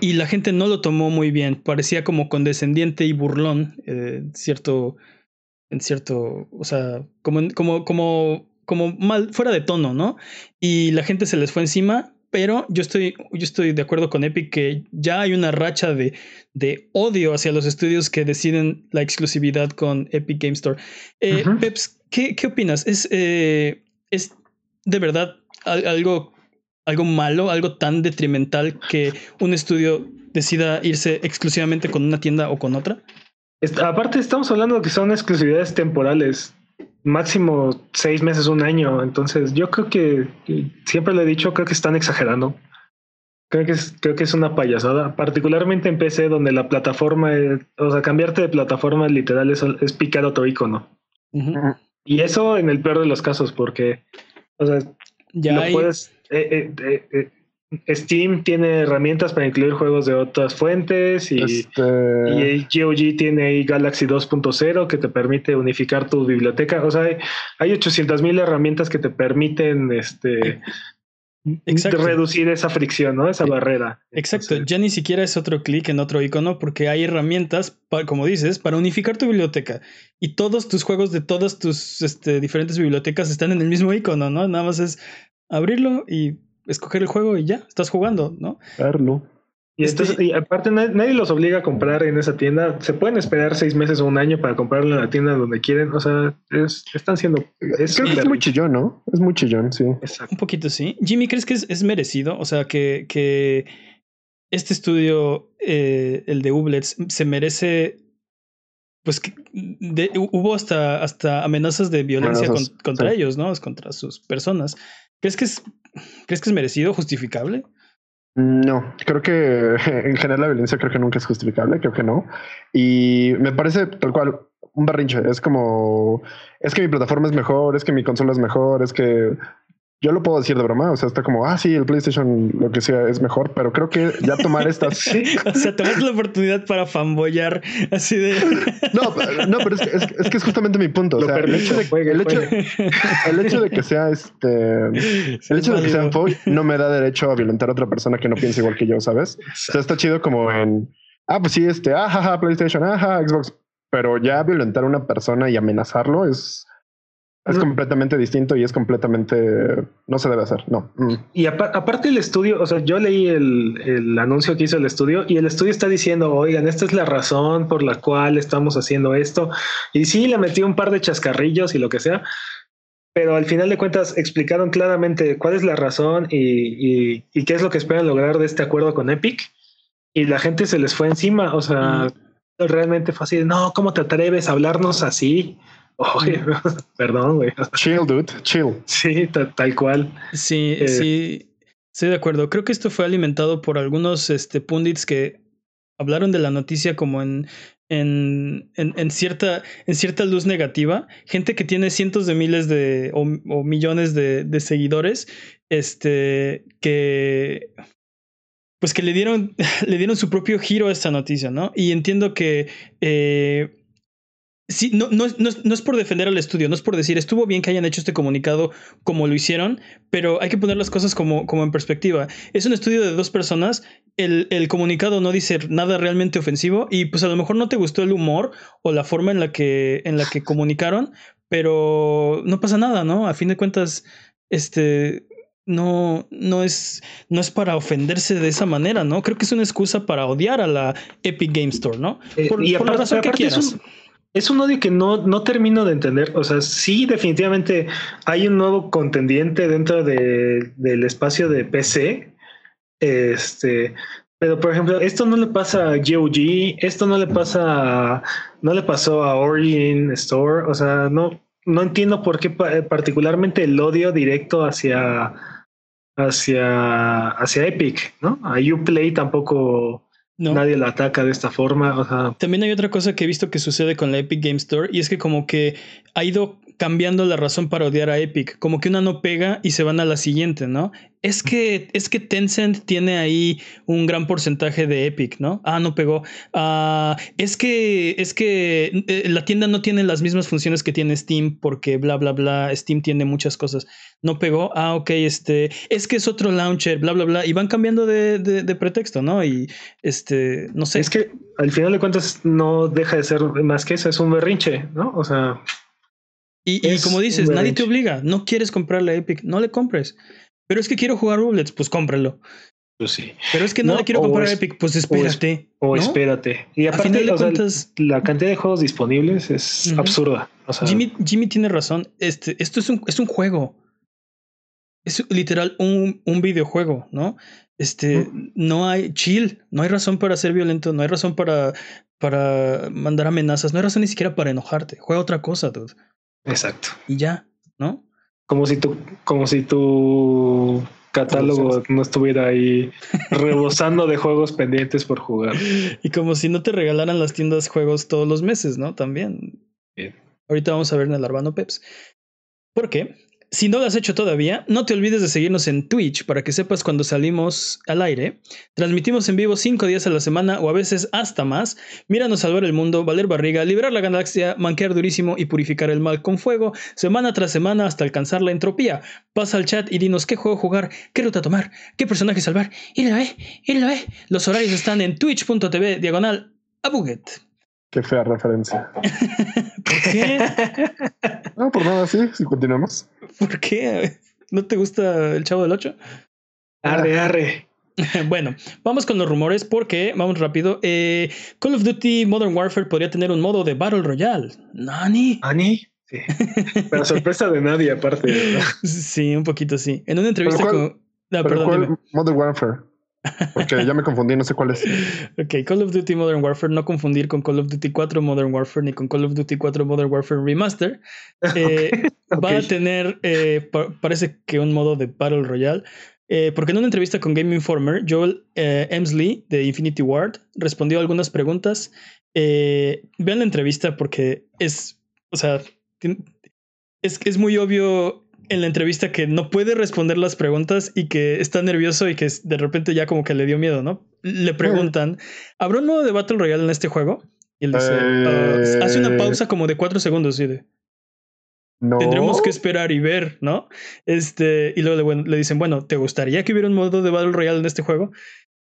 Y la gente no lo tomó muy bien. Parecía como condescendiente y burlón. Eh, cierto. En cierto. O sea, como, como, como, como mal, fuera de tono, ¿no? Y la gente se les fue encima. Pero yo estoy, yo estoy de acuerdo con Epic que ya hay una racha de, de odio hacia los estudios que deciden la exclusividad con Epic Game Store. Eh, Peps, ¿qué, ¿qué, opinas? ¿Es, eh, ¿Es de verdad algo algo malo, algo tan detrimental que un estudio decida irse exclusivamente con una tienda o con otra?
aparte, estamos hablando de que son exclusividades temporales, máximo seis meses, un año. Entonces, yo creo que siempre le he dicho, creo que están exagerando. Creo que es, creo que es una payasada, particularmente en PC, donde la plataforma, o sea, cambiarte de plataforma literal es, es picar otro icono. Y eso en el peor de los casos, porque, o sea, ya puedes eh, eh, eh, Steam tiene herramientas para incluir juegos de otras fuentes y, este... y GOG tiene ahí Galaxy 2.0 que te permite unificar tu biblioteca. O sea, hay, hay 800 mil herramientas que te permiten este, reducir esa fricción, ¿no? Esa barrera.
Exacto, ya ni siquiera es otro clic en otro icono porque hay herramientas, como dices, para unificar tu biblioteca. Y todos tus juegos de todas tus este, diferentes bibliotecas están en el mismo icono, ¿no? Nada más es abrirlo y escoger el juego y ya, estás jugando, ¿no?
Y, este y aparte nadie, los obliga a comprar en esa tienda. Se pueden esperar seis meses o un año para comprarlo en la tienda donde quieren. O sea, están siendo...
Es Creo que es muy chillón, ¿no? Es muy chillón, sí.
Un poquito, sí. Jimmy, ¿crees que es, merecido? O sea, que, que este estudio, eh, el de Ublets, se merece pues que hubo hasta, hasta amenazas de violencia contra ellos, ¿no? Contra sus personas. ¿Crees que es, ¿crees que es merecido, justificable?
No, creo que en general la violencia creo que nunca es justificable, creo que no. Y me parece tal cual un barrinche. Es como, es que mi plataforma es mejor, es que mi consola es mejor, es que yo lo puedo decir de broma, o sea, está como, ah, sí, el PlayStation, lo que sea, es mejor, pero creo que ya tomar estas...
sí, o sea, tomar la oportunidad para fanboyar así de...
no, no, pero es que es, que es justamente mi punto, o sea, el hecho, de, el, hecho, el hecho de que sea este... el hecho de que sea fanboy no me da derecho a violentar a otra persona que no piense igual que yo, ¿sabes? O sea, está chido como en... Ah, pues sí, este, ah, PlayStation, ajá, Xbox, pero ya violentar a una persona y amenazarlo es es completamente distinto y es completamente. No se debe hacer, no.
Mm. Y aparte el estudio, o sea, yo leí el, el, anuncio que hizo el estudio y el estudio está diciendo, oigan, esta es la razón por la cual estamos haciendo esto. Y sí, le metí un par de chascarrillos y lo que sea, pero al final de cuentas explicaron claramente cuál es la razón y, y, y qué es lo que esperan lograr de este acuerdo con Epic. Y la gente se les fue encima, o sea, realmente fue así, no, ¿cómo te atreves a hablarnos así? perdón, güey.
Chill, dude, chill.
Sí, tal cual.
Sí, eh, sí, estoy de acuerdo. Creo que esto fue alimentado por algunos este, pundits que hablaron de la noticia como en, en, en, cierta, en cierta luz negativa. Gente que tiene cientos de miles de o, millones de, de, seguidores, este, que pues que le dieron, le dieron su propio giro a esta noticia, ¿no? Y entiendo que eh, Sí, no, no, no, es por defender al estudio, no es por decir estuvo bien que hayan hecho este comunicado como lo hicieron, pero hay que poner las cosas como, como en perspectiva. Es un estudio de dos personas, el, el, comunicado no dice nada realmente ofensivo y pues a lo mejor no te gustó el humor o la forma en la que, en la que comunicaron, pero no pasa nada, ¿no? A fin de cuentas, este, no, no es, no es para ofenderse de esa manera, ¿no? Creo que es una excusa para odiar a la Epic Game Store, ¿no?
Eh, por, la razón que quieras. Es un, odio que no, no termino de entender. O sea, sí, definitivamente hay un nuevo contendiente dentro de, del espacio de PC. Este, pero por ejemplo, esto no le pasa a GOG, esto no le pasa, no le pasó a Origin Store. O sea, no, no entiendo por qué particularmente el odio directo hacia hacia, hacia Epic, ¿no? A Uplay tampoco nadie la ataca de esta forma. O sea.
También hay otra cosa que he visto que sucede con la Epic Game Store y es que como que ha ido cambiando la razón para odiar a Epic, como que una no pega y se van a la siguiente, ¿no? Es que, es que Tencent tiene ahí un gran porcentaje de Epic, ¿no? Ah, no pegó. Ah, es que, es que eh, la tienda no tiene las mismas funciones que tiene Steam porque bla, bla, bla. Steam tiene muchas cosas. No pegó. Ah, ok, este, es que es otro launcher, bla, bla, bla. Y van cambiando de, de, pretexto, ¿no? Y este, no sé.
Es que al final de cuentas no deja de ser más que eso, es un berrinche, ¿no? O sea.
Y, y como dices, nadie te obliga. No quieres comprarle a Epic, no le compres. Pero es que quiero jugar Rublets, pues cómpralo.
Pues sí.
Pero es que no, le quiero comprar a Epic, pues espérate.
O, espérate. Y aparte, la cantidad de juegos disponibles es absurda.
Jimmy, Jimmy tiene razón. Este, esto es un, es un juego. Es literal un, un videojuego, ¿no? Este, no hay chill, no hay razón para ser violento, no hay razón para, para mandar amenazas, no hay razón ni siquiera para enojarte. Juega otra cosa, dude.
Exacto.
Y ya, ¿no?
Como si tu, como si tu catálogo no estuviera ahí rebosando de juegos pendientes por jugar.
Y como si no te regalaran las tiendas juegos todos los meses, ¿no? También. Ahorita vamos a ver en el Arbano Peps. ¿Por qué? Si no lo has hecho todavía, no te olvides de seguirnos en Twitch para que sepas cuando salimos al aire. Transmitimos en vivo cinco días a la semana o a veces hasta más. Míranos salvar el mundo, valer barriga, liberar la galaxia, manquear durísimo y purificar el mal con fuego, semana tras semana hasta alcanzar la entropía. Pasa al chat y dinos qué juego jugar, qué ruta tomar, qué personaje salvar. Y la ve, y la ve. Los horarios están en twitch.tv diagonal a Buget.
Qué fea referencia.
¿Por qué?
no, por nada, sí, si continuamos.
¿Por qué? ¿No te gusta el Chavo del 8?
Arre, arre.
bueno, vamos con los rumores porque, vamos rápido, eh, Call of Duty Modern Warfare podría tener un modo de Battle Royale. ¿Nani?
¿Nani? Sí. Para sorpresa de nadie, aparte.
Sí, un poquito sí. En una entrevista con...
No, perdón, Modern Warfare. Porque ya me confundí, no sé cuál es.
Ok, Call of Duty Modern Warfare, no confundir con Call of Duty 4 Modern Warfare ni con Call of Duty 4 Modern Warfare Remaster. Eh, va a tener, eh, parece que un modo de Battle Royale. Eh, porque en una entrevista con Game Informer, Joel Emsley de Infinity Ward respondió algunas preguntas. vean la entrevista porque es, o sea, es, es muy obvio en la entrevista que no puede responder las preguntas y que está nervioso y que de repente ya como que le dio miedo, ¿no? Le preguntan, ¿habrá un modo de Battle Royale en este juego? Y él dice, ah, hace una pausa como de cuatro segundos y de... No. Tendremos que esperar y ver, ¿no? Este, y luego le, le, dicen, bueno, ¿te gustaría que hubiera un modo de Battle Royale en este juego?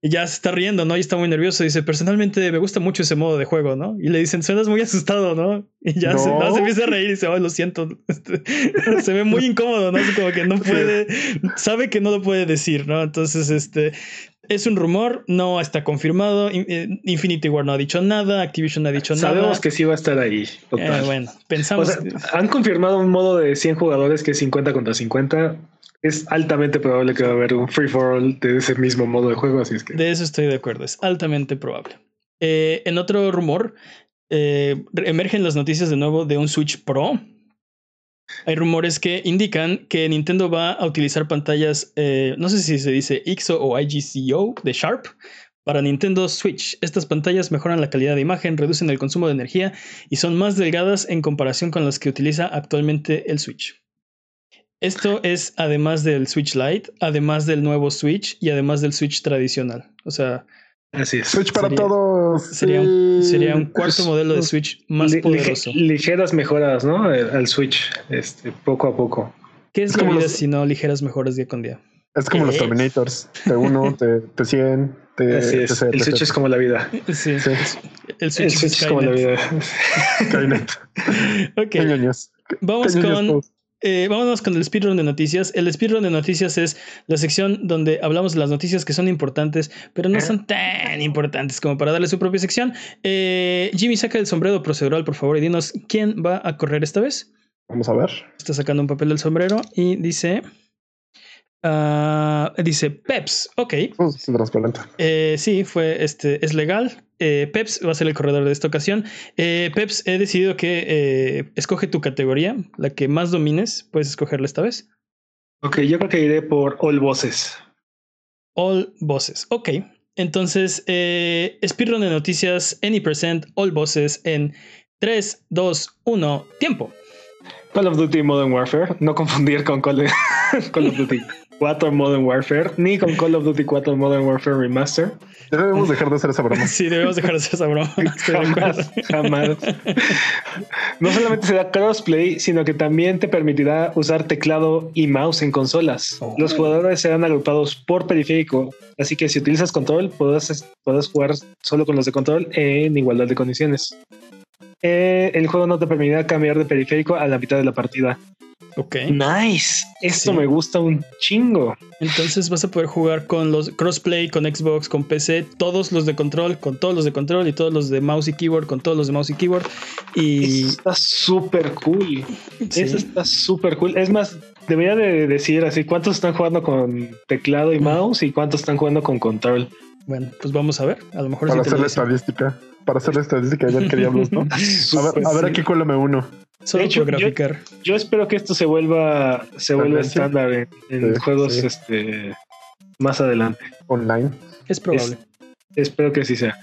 Y ya se está riendo, ¿no? Y está muy nervioso. Dice, personalmente me gusta mucho ese modo de juego, ¿no? Y le dicen, suenas muy asustado, ¿no? Y ya se, empieza a reír y dice, oh, lo siento. Este, se ve muy incómodo, ¿no? como que no puede, sabe que no lo puede decir, ¿no? Entonces, este, es un rumor, no está confirmado. Eh, Infinity War no ha dicho nada, Activision no ha dicho
nada.
Sabemos
que sí va a estar ahí.
Eh, bueno, pensamos.
han confirmado un modo de 100 jugadores que es 50 contra 50 es altamente probable que va a haber un free for all de ese mismo modo de juego, así es que.
De eso estoy de acuerdo, es altamente probable. Eh, en otro rumor, eh, emergen las noticias de nuevo de un Switch Pro. Hay rumores que indican que Nintendo va a utilizar pantallas, eh, no sé si se dice IXO o IGCO de Sharp, para Nintendo Switch. Estas pantallas mejoran la calidad de imagen, reducen el consumo de energía y son más delgadas en comparación con las que utiliza actualmente el Switch. Esto es además del Switch Lite, además del nuevo Switch y además del Switch tradicional. O sea,
Así es.
Switch para todos.
Sería, un, sería un cuarto modelo de Switch más poderoso.
ligeras mejoras, ¿no? Al Switch, este, poco a poco.
¿Qué es, la vida si no ligeras mejoras día con día?
Es como los Terminators. T1, T, 100 T,
Así es. el Switch es como la vida.
Sí. sí.
El Switch, es, como la vida.
Skynet.
ok. Vamos con eh, vámonos con el speedrun de noticias. El speedrun de noticias es la sección donde hablamos de las noticias que son importantes, pero no son tan importantes como para darle su propia sección. Eh, Jimmy, saca el sombrero procedural, por favor, y dinos quién va a correr esta vez.
Vamos a ver.
Está sacando un papel del sombrero y dice. Uh, dice Peps, ok.
Oh, es transparente.
Eh, sí, fue este, es legal. Eh, Peps va a ser el corredor de esta ocasión. Eh, Peps, he decidido que eh, escoge tu categoría, la que más domines. Puedes escogerla esta vez.
Ok, yo creo que iré por All Bosses.
All Bosses, ok. Entonces, eh, Speedrun de noticias, Any Percent, All Bosses en 3, 2, 1, tiempo.
Call of Duty Modern Warfare, no confundir con Call, Call of Duty 4 Modern Warfare, ni con Call of Duty 4 Modern Warfare Remaster.
Debemos dejar de hacer esa broma.
Sí, debemos dejar de hacer esa broma.
Jamás. No solamente será crossplay, sino que también te permitirá usar teclado y mouse en consolas.
Oh.
Los jugadores serán agrupados por periférico, así que si utilizas control, podrás, podrás jugar solo con los de control en igualdad de condiciones. Eh, el juego no te permitirá cambiar de periférico a la mitad de la partida.
Ok.
Nice. Esto
Sí.
me gusta un chingo.
Entonces vas a poder jugar con los crossplay, con Xbox, con PC, todos los de control, con todos los de control y todos los de mouse y keyboard, con todos los de mouse y keyboard. Y
Eso está súper cool.
sí,
Eso está súper cool. Es más, debería de decir así cuántos están jugando con teclado y mouse y cuántos están jugando con control.
bueno, pues vamos a ver. A lo mejor
Para hacer la estadística. Para hacer la estadística ya que diablos, ¿no? A ver,
Súper,
a ver
sí.
me uno.
Solo
De hecho,
por graficar.
Yo espero que esto se vuelva, se vuelva estándar en, en
Sí,
juegos
sí.
este más adelante.
Online.
Es probable.
Espero que así sea.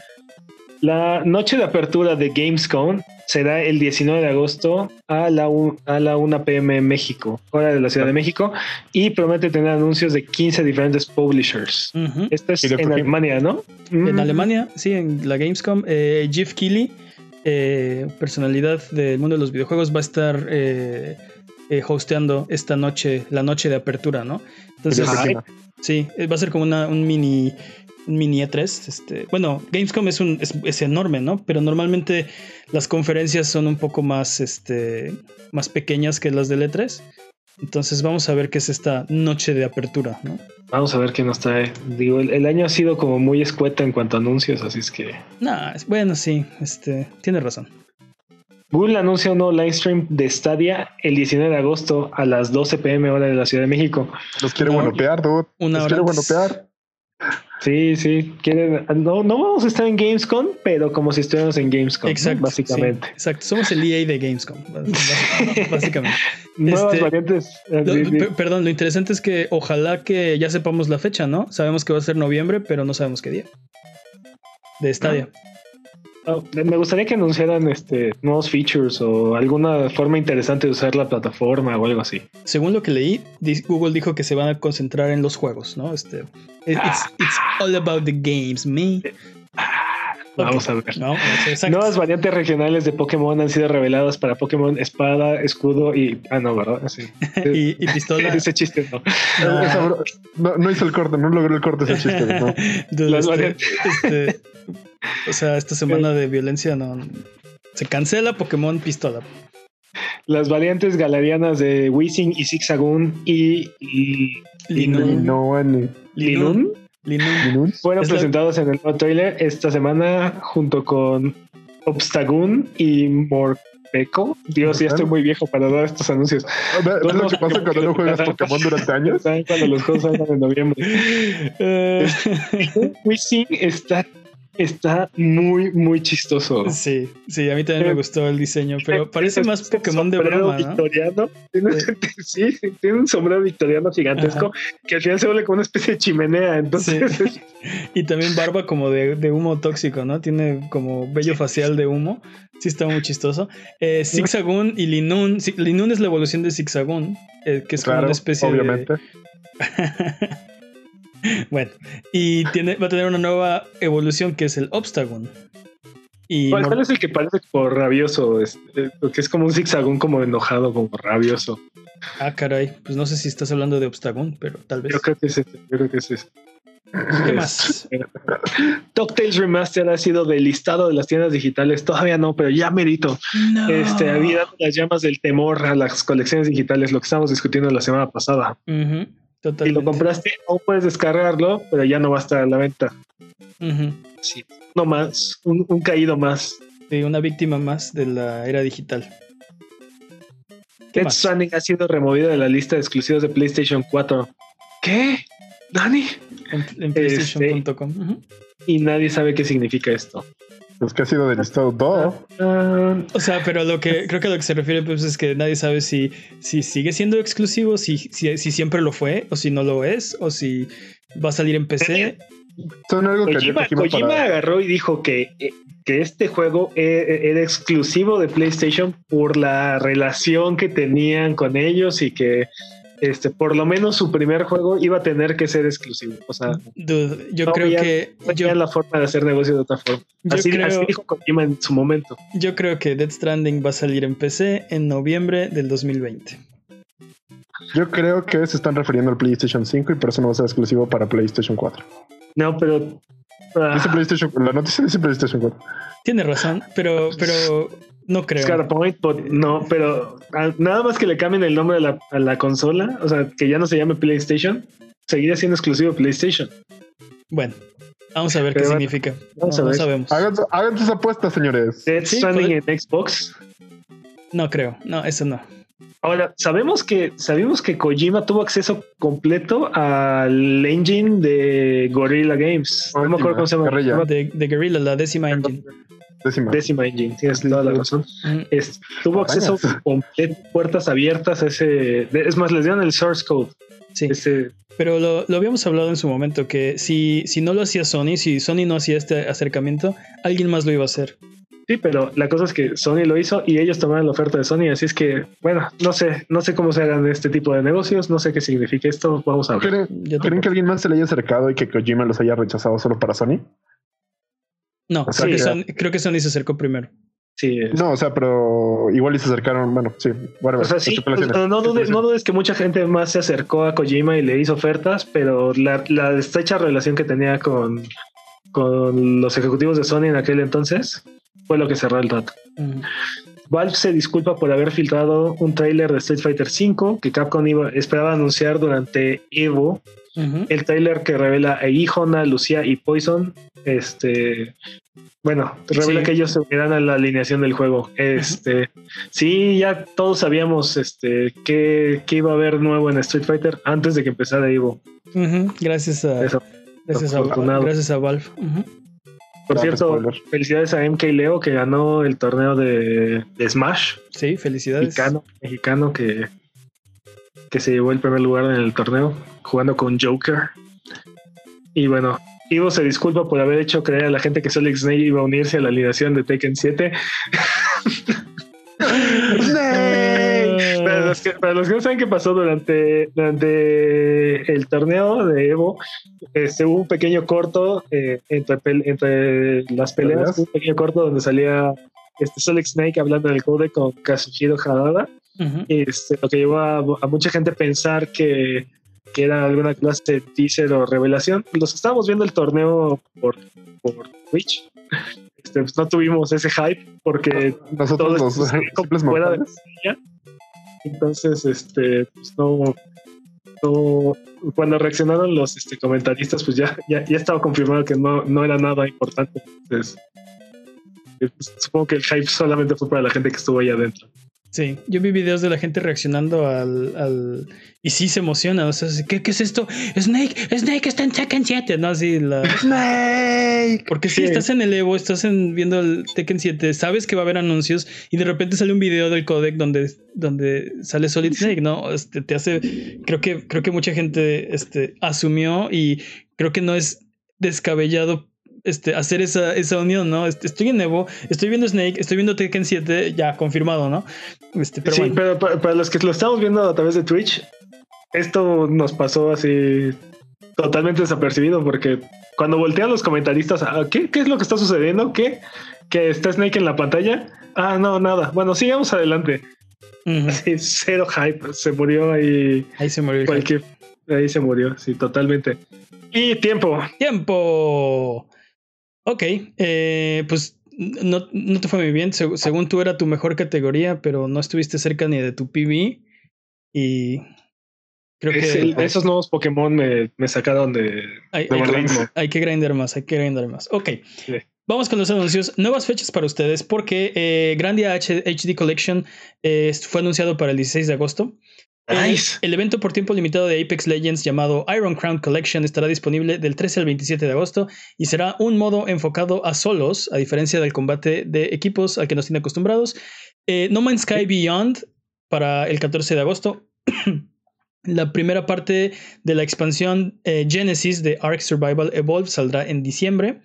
La noche de apertura de Gamescom será el 19 de agosto a la, a la 1 pm en México, hora de la Ciudad de México, y promete tener anuncios de 15 diferentes publishers. Esto es
¿Y de
en? Alemania, ¿no?
En
Mm.
Alemania, sí, en la Gamescom, eh, Jeff Keighley, eh, personalidad del mundo de los videojuegos, va a estar eh, eh, hosteando esta noche, la noche de apertura, ¿no? Entonces.
Regina.
sí, va a ser como una, un mini mini E3. Este, bueno, Gamescom es, un, es, es enorme, ¿no? Pero normalmente las conferencias son un poco más, este, más pequeñas que las del E3. Entonces vamos a ver qué es esta noche de apertura, ¿no?
Vamos a ver qué nos trae. Digo, el, el año ha sido como muy escueta en cuanto a anuncios, así es que
Nah, es- bueno, sí, este, tiene razón.
Google anuncia un nuevo live stream de Stadia el 19 de agosto a las 12 pm hora de la Ciudad de México.
Los quiere guanopear, dude. Los quiere
antes.
Sí, sí, quieren. No, no vamos a estar en Gamescom, pero como si estuviéramos en Gamescom.
Exacto.
básicamente.
sí, exacto. Somos el EA de Gamescom, bás- básicamente.
Nuevas
Este,
variantes. eh,
Lo- perdón, lo interesante es que ojalá que ya sepamos la fecha, ¿no? Sabemos que va a ser noviembre, pero no sabemos qué día. De Stadia.
Oh, me gustaría que anunciaran este nuevos features o alguna forma interesante de usar la plataforma o algo así.
Según lo que leí, Google dijo que se van a concentrar en los juegos, ¿no? Este, it's, it's all about the games, me.
Vamos
Ok.
a ver.
No.
Nuevas variantes regionales de Pokémon han sido reveladas para Pokémon Espada, Escudo y. Ah, no, ¿verdad? Sí.
y, y pistola.
Ese chiste no.
Ah.
No, no hizo el corte, no logró el corte ese chiste. ¿no?
Dude,
Las
este-
variantes.
este, o sea, esta semana de violencia no. Se cancela Pokémon Pistola.
Las variantes galarianas de Weezing y Zigzagoon y, y
Linun.
Linun
Linun.
Linun.
fueron
Es la-
presentados en el nuevo trailer esta semana junto con Obstagoon y Morpeko. Dios, ya estoy muy viejo para dar estos anuncios.
Ve- ve lo que pasa cuando no juegas Pokémon durante años.
¿Saben cuando los juegos salgan en noviembre?
Eh,
Weezing está, está muy, muy chistoso.
sí, sí, a mí también me gustó el diseño, pero parece más Pokémon de broma, ¿no?
victoriano. Sí, tiene un sombrero victoriano gigantesco que al final se vuelve como una especie de chimenea. Entonces,
Sí. Y también barba como de, de humo tóxico, ¿no? Tiene como vello facial de humo. Sí, está muy chistoso. Eh, Zigzagoon y Linun. Linun es la evolución de Zigzagoon, eh, que es como una especie
obviamente.
de. bueno, y tiene, va a tener una nueva evolución que es el Obstagoon. Y
¿Cuál, cuál es el que parece como rabioso? Este, que es como un zigzagón como enojado, como rabioso.
Ah, caray. Pues no sé si estás hablando de Obstagoon, pero tal vez.
Yo creo que es ese, yo creo que es ese.
¿Qué más?
DuckTales Remaster ha sido del listado de las tiendas digitales. Todavía no, pero ya merito. No. Este, había las llamas del temor a las colecciones digitales, lo que estábamos discutiendo la semana pasada. Si lo compraste, aún puedes descargarlo, pero ya no va a estar a la venta. Sí, no más, un, caído más.
Sí, una víctima más de la era digital.
Death Stranding ha sido removido de la lista de exclusivos de PlayStation 4. ¿Qué? ¿Dani?
En, PlayStation.com. Este,
y nadie sabe qué significa esto.
Pues que ha sido delistado todo.
Ah, o sea, pero lo que creo que a lo que se refiere pues, es que nadie sabe si, si sigue siendo exclusivo, si, si, si siempre lo fue, o si no lo es, o si va a salir en PC.
Son algo que Kojima, agarró y dijo que, eh, que este juego e, e, era exclusivo de PlayStation por la relación que tenían con ellos y que este, por lo menos su primer juego iba a tener que ser exclusivo. O sea,
yo creo que
no yo, la forma de hacer negocio de otra forma. Así, dijo Kojima en su momento.
Yo creo que Dead Stranding va a salir en PC en noviembre del 2020.
Yo creo que se están refiriendo al PlayStation 5 y por eso no va a ser exclusivo para PlayStation 4.
No, pero.
Ah. PlayStation, la noticia dice PlayStation 4.
Tiene razón, pero, pero no creo.
no, pero nada más que le cambien el nombre a la, consola, o sea, que ya no se llame PlayStation, seguiría siendo exclusivo PlayStation.
Bueno, vamos a ver qué significa. Vamos no, a ver. sabemos.
Hagan, sus apuestas, señores.
Dead Stranding en Xbox.
No creo, no, eso no.
Ahora, sabemos que, sabemos que Kojima tuvo acceso completo al engine de Gorilla Games. No me acuerdo cómo se llama.
De, de Gorilla, la décima engine.
Décima. engine, tienes toda la razón. tuvo acceso completo, puertas abiertas a ese. Es más, les dieron el source code.
Sí. Pero lo, lo, habíamos hablado en su momento, que si, si no lo hacía Sony, si Sony no hacía este acercamiento, alguien más lo iba a hacer.
Sí, pero la cosa es que Sony lo hizo y ellos tomaron la oferta de Sony, así es que, bueno, no sé, no sé cómo se hagan este tipo de negocios, no sé qué significa esto, vamos a ver.
¿Creen, que alguien más se le haya acercado y que Kojima los haya rechazado solo para Sony?
No, creo, que Sony, se acercó primero.
Sí.
No, o sea, pero igual y se acercaron, bueno, sí,
O sea, sí, no, dudes, no, dudes, que mucha gente más se acercó a Kojima y le hizo ofertas, pero la, la estrecha relación que tenía con, con los ejecutivos de Sony en aquel entonces fue lo que cerró el trato. Valve se disculpa por haber filtrado un tráiler de Street Fighter V que Capcom iba, esperaba anunciar durante Evo. El tráiler que revela a Ihona, Lucia y Poison. Este, bueno, revela que ellos se unirán a la alineación del juego. Este, sí, ya todos sabíamos este que, iba a haber nuevo en Street Fighter antes de que empezara Evo.
Gracias a gracias, a, gracias a Valve.
Por cierto, felicidades a MK Leo que ganó el torneo de, Smash.
Sí, felicidades.
Mexicano, mexicano que, que se llevó el primer lugar en el torneo jugando con Joker. Y bueno, Ivo se disculpa por haber hecho creer a la gente que Solid Snake iba a unirse a la alineación de Tekken 7. para, los que, no saben qué pasó durante, durante el torneo de Evo, este, hubo un pequeño corto eh, entre, entre las peleas, un pequeño corto donde salía este Solid Snake hablando en el code con Kazuhiro Harada. este, lo que llevó a, mucha gente a pensar que, que, era alguna clase de teaser o revelación. Los que estábamos viendo el torneo por, por Twitch, este, pues no tuvimos ese hype porque
nosotros los fuera de
entonces, este, pues no, no, cuando reaccionaron los este, comentaristas, pues ya, ya, ya estaba confirmado que no, no era nada importante. Entonces, eh, pues, supongo que el hype solamente fue para la gente que estuvo ahí adentro.
Sí, yo vi videos de la gente reaccionando al, al... y sí se emociona, o sea, ¿qué, ¿qué, es esto? Snake, Snake está en Tekken 7, ¿no? Así la...
Snake.
Porque si estás en el Evo, estás en, viendo el Tekken 7, sabes que va a haber anuncios y de repente sale un video del codec donde, donde sale Solid Snake, ¿no? Este, te hace, creo que, creo que mucha gente este, asumió y creo que no es descabellado este, hacer esa, esa unión, ¿no? Estoy en Evo, estoy viendo Snake, estoy viendo Tekken 7, ya confirmado, ¿no?
Este, pero sí, pero para, los que lo estamos viendo a través de Twitch, esto nos pasó así totalmente desapercibido porque cuando voltean los comentaristas, ah, ¿qué, ¿qué es lo que está sucediendo? ¿Qué? ¿Que está Snake en la pantalla? Ah, no, nada. Bueno, sigamos adelante. Así, cero hype. Se murió ahí.
Ahí se murió.
Cualquier, ahí se murió, sí, totalmente. Y tiempo.
Tiempo. Ok, eh, pues no, no, te fue muy bien. según tú era tu mejor categoría, pero no estuviste cerca ni de tu PB. Y
creo que... esos nuevos Pokémon me, me sacaron de,
hay, hay, que, hay, que, grindar más, hay que grindar más. Ok. Vamos con los anuncios. Nuevas fechas para ustedes porque eh, Grandia HD Collection eh, fue anunciado para el 16 de agosto. El, evento por tiempo limitado de Apex Legends llamado Iron Crown Collection estará disponible del 13 al 27 de agosto y será un modo enfocado a solos, a diferencia del combate de equipos al que nos tiene acostumbrados. Eh, no Man's Sky Beyond para el 14 de agosto. La primera parte de la expansión eh, Genesis de Ark Survival Evolved saldrá en diciembre.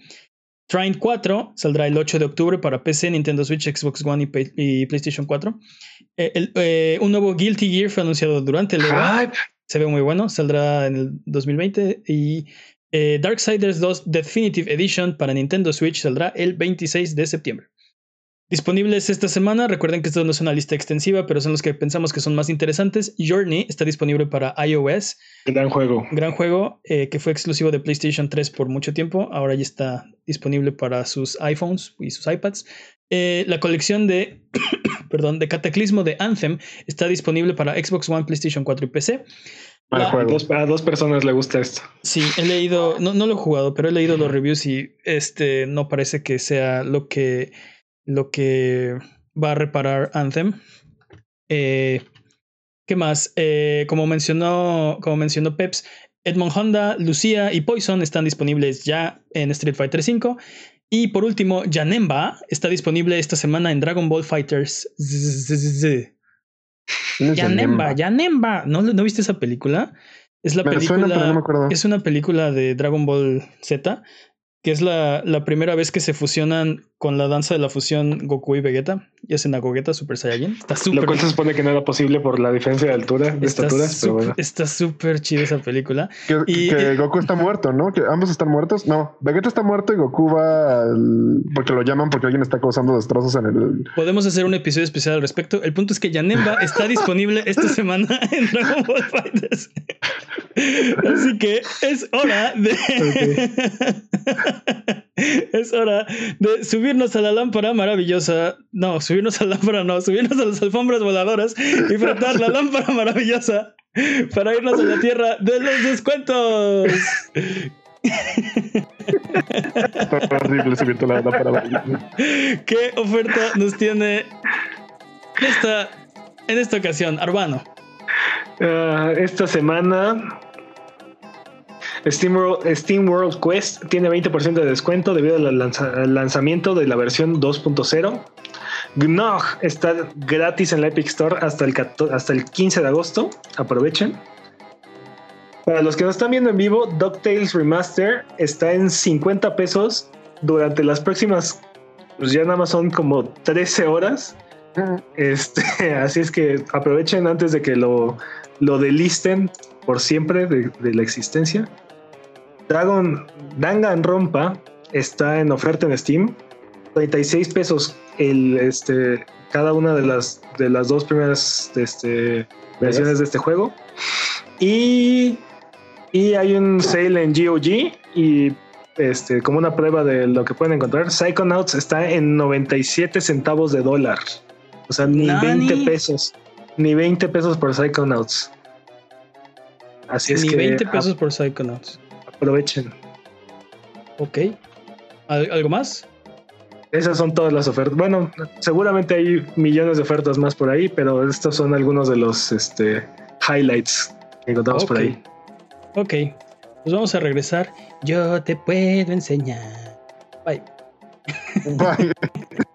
Trine 4 saldrá el 8 de octubre para PC, Nintendo Switch, Xbox One y, PlayStation 4. Eh, eh, un nuevo Guilty Gear fue anunciado durante el Se ve muy bueno, saldrá en el 2020. Y eh, Darksiders 2 Definitive Edition para Nintendo Switch saldrá el 26 de septiembre. Disponibles esta semana, recuerden que esto no es una lista extensiva, pero son los que pensamos que son más interesantes. Journey está disponible para iOS.
Gran juego.
Gran juego eh, que fue exclusivo de PlayStation 3 por mucho tiempo. Ahora ya está disponible para sus iPhones y sus iPads. Eh, la colección de, perdón, de Cataclismo de Anthem está disponible para Xbox One, PlayStation 4 y PC.
a, dos, personas le gusta esto.
Sí, he leído, no, no lo he jugado, pero he leído los reviews y este no parece que sea lo que lo que va a reparar Anthem. Eh, ¿Qué más? Eh, como, mencionó, como mencionó Peps, Edmond Honda, Lucia y Poison están disponibles ya en Street Fighter V. Y por último, Janemba está disponible esta semana en Dragon Ball Fighters. Janemba, Janemba. ¿No, ¿No viste esa película? Es la película. Es una película de Dragon Ball Z que es la, la, primera vez que se fusionan con la danza de la fusión Goku y Vegeta y hacen a Gogeta Super Saiyajin.
Está súper. Lo cual se supone que no era posible por la diferencia de altura, de estaturas, pero bueno.
Está súper chida esa película.
Que, y, que Goku está muerto, ¿no? Que ambos están muertos. No, Vegeta está muerto y Goku va porque lo llaman porque alguien está causando destrozos en el.
Podemos hacer un episodio especial al respecto. El punto es que Yanemba está disponible esta semana en Dragon Ball Fighters. Así que es hora de. es hora de subirnos a la lámpara maravillosa. No, subirnos a la lámpara, no, subirnos a las alfombras voladoras y frotar la lámpara maravillosa para irnos a la tierra de los descuentos. ¿Qué oferta nos tiene esta, en esta ocasión, Arbano?
Ah, esta semana Steam World, Quest tiene 20% de descuento debido al, lanzamiento de la versión 2.0. Gnog está gratis en la Epic Store hasta el, hasta el 15 de agosto. Aprovechen. Para los que nos están viendo en vivo, DuckTales Remaster está en 50 pesos durante las próximas, pues ya nada más son como 13 horas. Este, así es que aprovechen antes de que lo, lo delisten por siempre de, de la existencia. Dragon Danganronpa está en oferta en Steam. 36 pesos el, este, cada una de las, de las dos primeras este, versiones de este juego. Y, y hay un sale en GOG y este, como una prueba de lo que pueden encontrar, Psychonauts está en 97 centavos de dólar. O sea, ni 20 pesos. Ni 20 pesos por Psychonauts.
Así es ni 20 pesos por Psychonauts
aprovechen.
Ok. ¿Algo más?
Esas son todas las ofertas. Bueno, seguramente hay millones de ofertas más por ahí, pero estos son algunos de los este, highlights que encontramos por ahí.
Ok, pues vamos a regresar. Yo te puedo enseñar. Bye. Bye.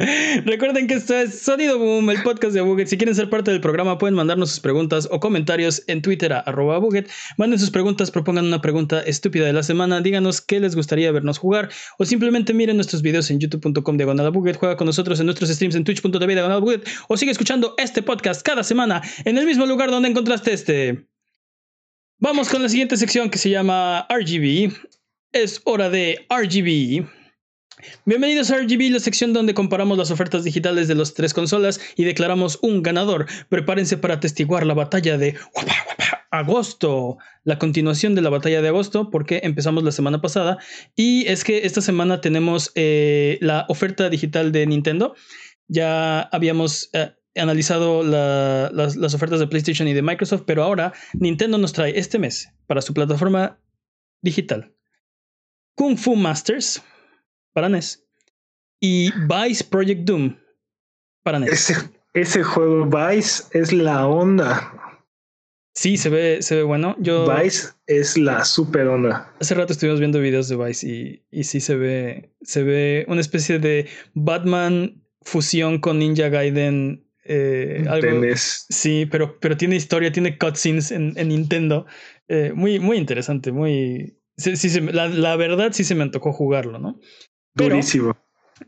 Recuerden que esto es Sonido Boom, el podcast de Buget. Si quieren ser parte del programa, pueden mandarnos sus preguntas o comentarios en Twitter a arroba Buget. Manden sus preguntas, propongan una pregunta estúpida de la semana, díganos qué les gustaría vernos jugar o simplemente miren nuestros videos en youtube.com diagonal Buget, juega con nosotros en nuestros streams en twitch.tv diagonal Buget o sigue escuchando este podcast cada semana en el mismo lugar donde encontraste este. Vamos con la siguiente sección que se llama RGB. Es hora de RGB. Bienvenidos a RGB, la sección donde comparamos las ofertas digitales de las tres consolas y declaramos un ganador. Prepárense para atestiguar la batalla de agosto, la continuación de la batalla de agosto, porque empezamos la semana pasada. Y es que esta semana tenemos eh, la oferta digital de Nintendo. Ya habíamos eh, analizado las, las ofertas de PlayStation y de Microsoft, pero ahora Nintendo nos trae este mes para su plataforma digital Kung Fu Masters para NES y Vice Project Doom para NES.
Ese, ese juego Vice es la onda.
Sí, se ve, se ve bueno. Yo,
Vice es la super onda.
Hace rato estuvimos viendo videos de Vice y, y sí se ve, se ve una especie de Batman fusión con Ninja Gaiden. Eh, algo, sí, pero, pero tiene historia, tiene cutscenes en, en Nintendo. Eh, muy, muy interesante, muy. Sí, sí, la, la, verdad sí se me antojó jugarlo, ¿no?
Durísimo.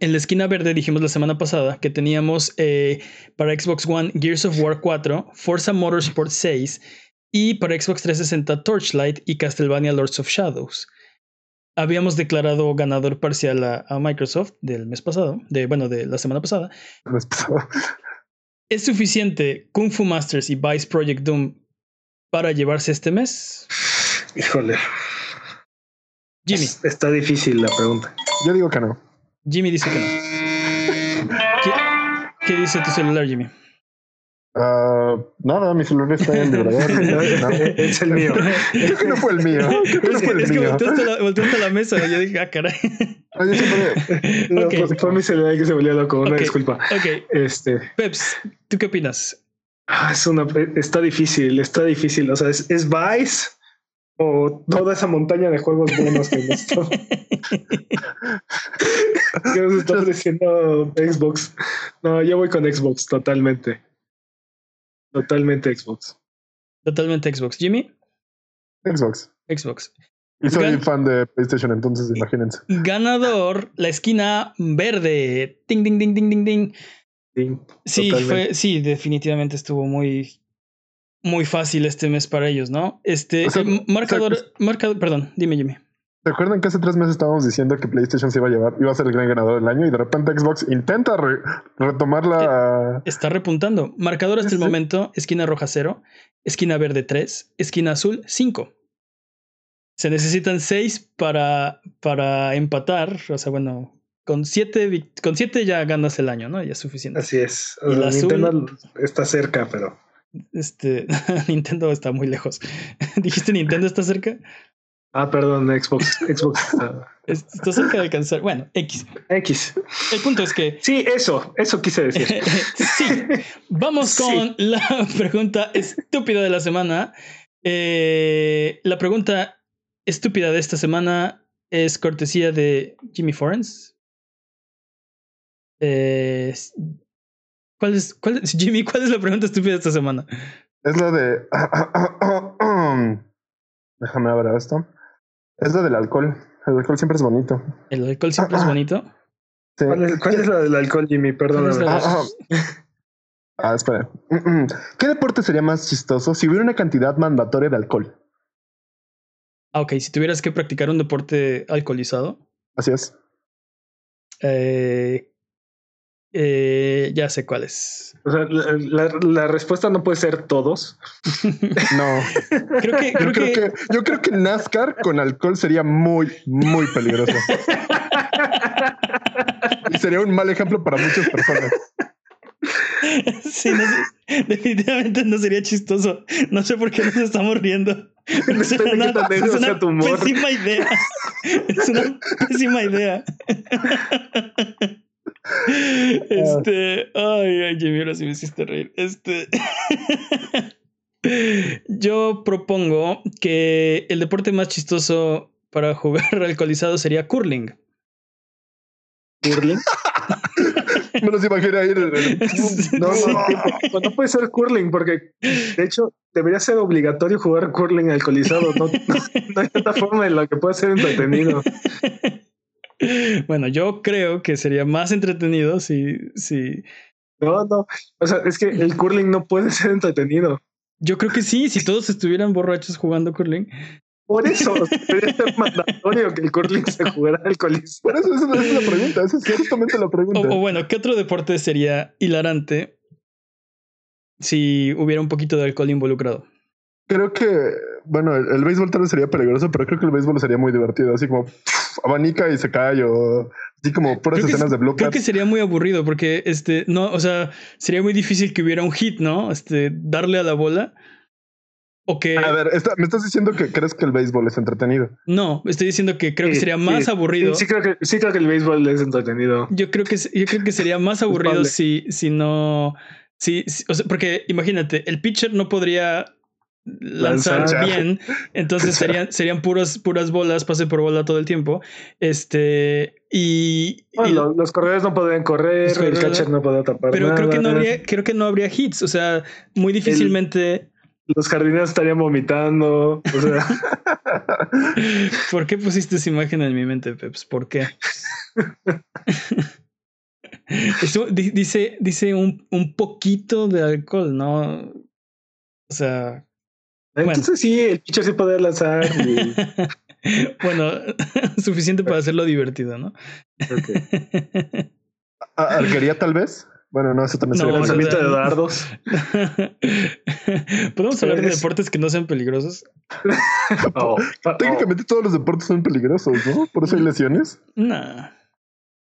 En la esquina verde dijimos la semana pasada que teníamos eh, para Xbox One Gears of War 4, Forza Motorsport 6 y para Xbox 360 Torchlight y Castlevania Lords of Shadows. Habíamos declarado ganador parcial a, Microsoft del mes pasado, de bueno, de la semana pasada. ¿Es suficiente Kung Fu Masters y Vice Project Doom para llevarse este mes?
Híjole. Jimmy. está difícil la pregunta.
Yo digo que no.
Jimmy dice que no. ¿Qué, dice tu celular, Jimmy?
Uh, nada, mi celular está en el vibrador.
es el mío.
Creo que no fue el mío. Creo que no fue el
es
mío.
que volteaste la, volteaste la mesa y yo dije, ah, caray.
No, yo siempre...
no okay. fue, fue, mi celular que se volvió loco. Una okay. disculpa.
Ok.
Este...
Peps, ¿tú qué opinas?
Ah, es una, está difícil, está difícil. O sea, es, es Vice o toda esa montaña de juegos buenos que nos está, que nos está ofreciendo Xbox. No, yo voy con Xbox totalmente. Totalmente Xbox.
Totalmente Xbox. Jimmy?
Xbox.
Xbox.
Y soy Gan fan de PlayStation, entonces imagínense.
Ganador, la esquina verde. Ding, ding, ding, ding, ding, ding. Sí, fue, sí, definitivamente estuvo muy, muy fácil este mes para ellos, ¿no? Este, o sea, marcador, o sea, marcador, perdón, dime, Jimmy.
¿Se acuerdan que hace tres meses estábamos diciendo que PlayStation se iba a llevar, iba a ser el gran ganador del año y de repente Xbox intenta re, retomar la...
Está repuntando. Marcador hasta ¿Sí? el momento, esquina roja 0, esquina verde 3, esquina azul 5. Se necesitan 6 para, para empatar, o sea, bueno, con 7 con siete ya ganas el año, ¿no? Ya es suficiente.
Así es. O sea, Nintendo azul, está cerca, pero...
Este, Nintendo está muy lejos. ¿Dijiste Nintendo está cerca?
Ah, perdón, Xbox. Xbox
está... cerca de alcanzar. Bueno, X.
X.
El punto es que.
Sí, eso, eso quise decir.
sí. Vamos con sí. la pregunta estúpida de la semana. Eh, la pregunta estúpida de esta semana es cortesía de Jimmy Forens. Eh, ¿Cuál es, cuál Jimmy, cuál es la pregunta estúpida de esta semana?
Es la de. Déjame ver esto. Es la del alcohol. El alcohol siempre es bonito.
¿El alcohol siempre es bonito?
Sí. ¿Cuál, es, ¿Cuál, es, la del alcohol, Jimmy? Perdóname.
Ah, ah. ah, espera. ¿Qué deporte sería más chistoso si hubiera una cantidad mandatoria de alcohol?
Ah, ok. Si tuvieras que practicar un deporte alcoholizado.
Así es.
Eh, eh, ya sé cuál es.
O sea, la, la, la, respuesta no puede ser todos.
no.
Creo que, creo
yo, creo que... que, yo creo que NASCAR con alcohol sería muy, muy peligroso. y sería un mal ejemplo para muchas personas.
Sí, no sé, definitivamente no sería chistoso. No sé por qué nos estamos riendo.
Es una,
es una pésima idea. Es una pésima idea. Este, ay, ay, Jimmy, ahora sí me hiciste reír. Este, yo propongo que el deporte más chistoso para jugar alcoholizado sería curling.
¿Curling?
me los imaginé ahí.
No, no, no, puede ser curling, porque de hecho debería ser obligatorio jugar curling alcoholizado. No, no, no hay otra forma en la que pueda ser entretenido.
Bueno, yo creo que sería más entretenido si, si.
No, no. O sea, es que el curling no puede ser entretenido.
Yo creo que sí, si todos estuvieran borrachos jugando curling.
Por eso debería ser mandatorio que el curling se jugara alcoholizado.
Por eso esa es la pregunta, esa es justamente la pregunta.
O, o bueno, ¿qué otro deporte sería hilarante si hubiera un poquito de alcohol involucrado?
creo que, bueno, el, béisbol tal vez sería peligroso, pero creo que el béisbol sería muy divertido, así como abanica y se cae o así como puras escenas de bloques.
Creo que sería muy aburrido porque, este, no, o sea, sería muy difícil que hubiera un hit, ¿no? Este, darle a la bola. O que...
A ver, me estás diciendo que crees que el béisbol es entretenido.
No, estoy diciendo que creo que sería más aburrido.
Sí, creo que, sí creo que el béisbol es entretenido.
Yo creo que, yo creo que sería más aburrido si, si no... Sí, o sea, porque imagínate, el pitcher no podría lanzar, bien, entonces serían, serían puras, puras bolas, pase por bola todo el tiempo. Este, y,
los, corredores no podrían correr, el catcher no podría tapar.
Pero creo que no habría, creo que no habría hits. O sea, muy difícilmente.
los jardineros estarían vomitando. O sea.
¿Por qué pusiste esa imagen en mi mente, Peps? ¿Por qué? dice, dice un, un poquito de alcohol, ¿no? O sea,
entonces sí, el pitcher sí puede lanzar.
bueno, suficiente para hacerlo divertido, ¿no?
¿Arquería tal vez? Bueno, no, eso también sería
lanzamiento de dardos.
¿Podemos hablar de deportes que no sean peligrosos?
Oh, oh. Técnicamente todos los deportes son peligrosos, ¿no? Por eso hay lesiones.
No.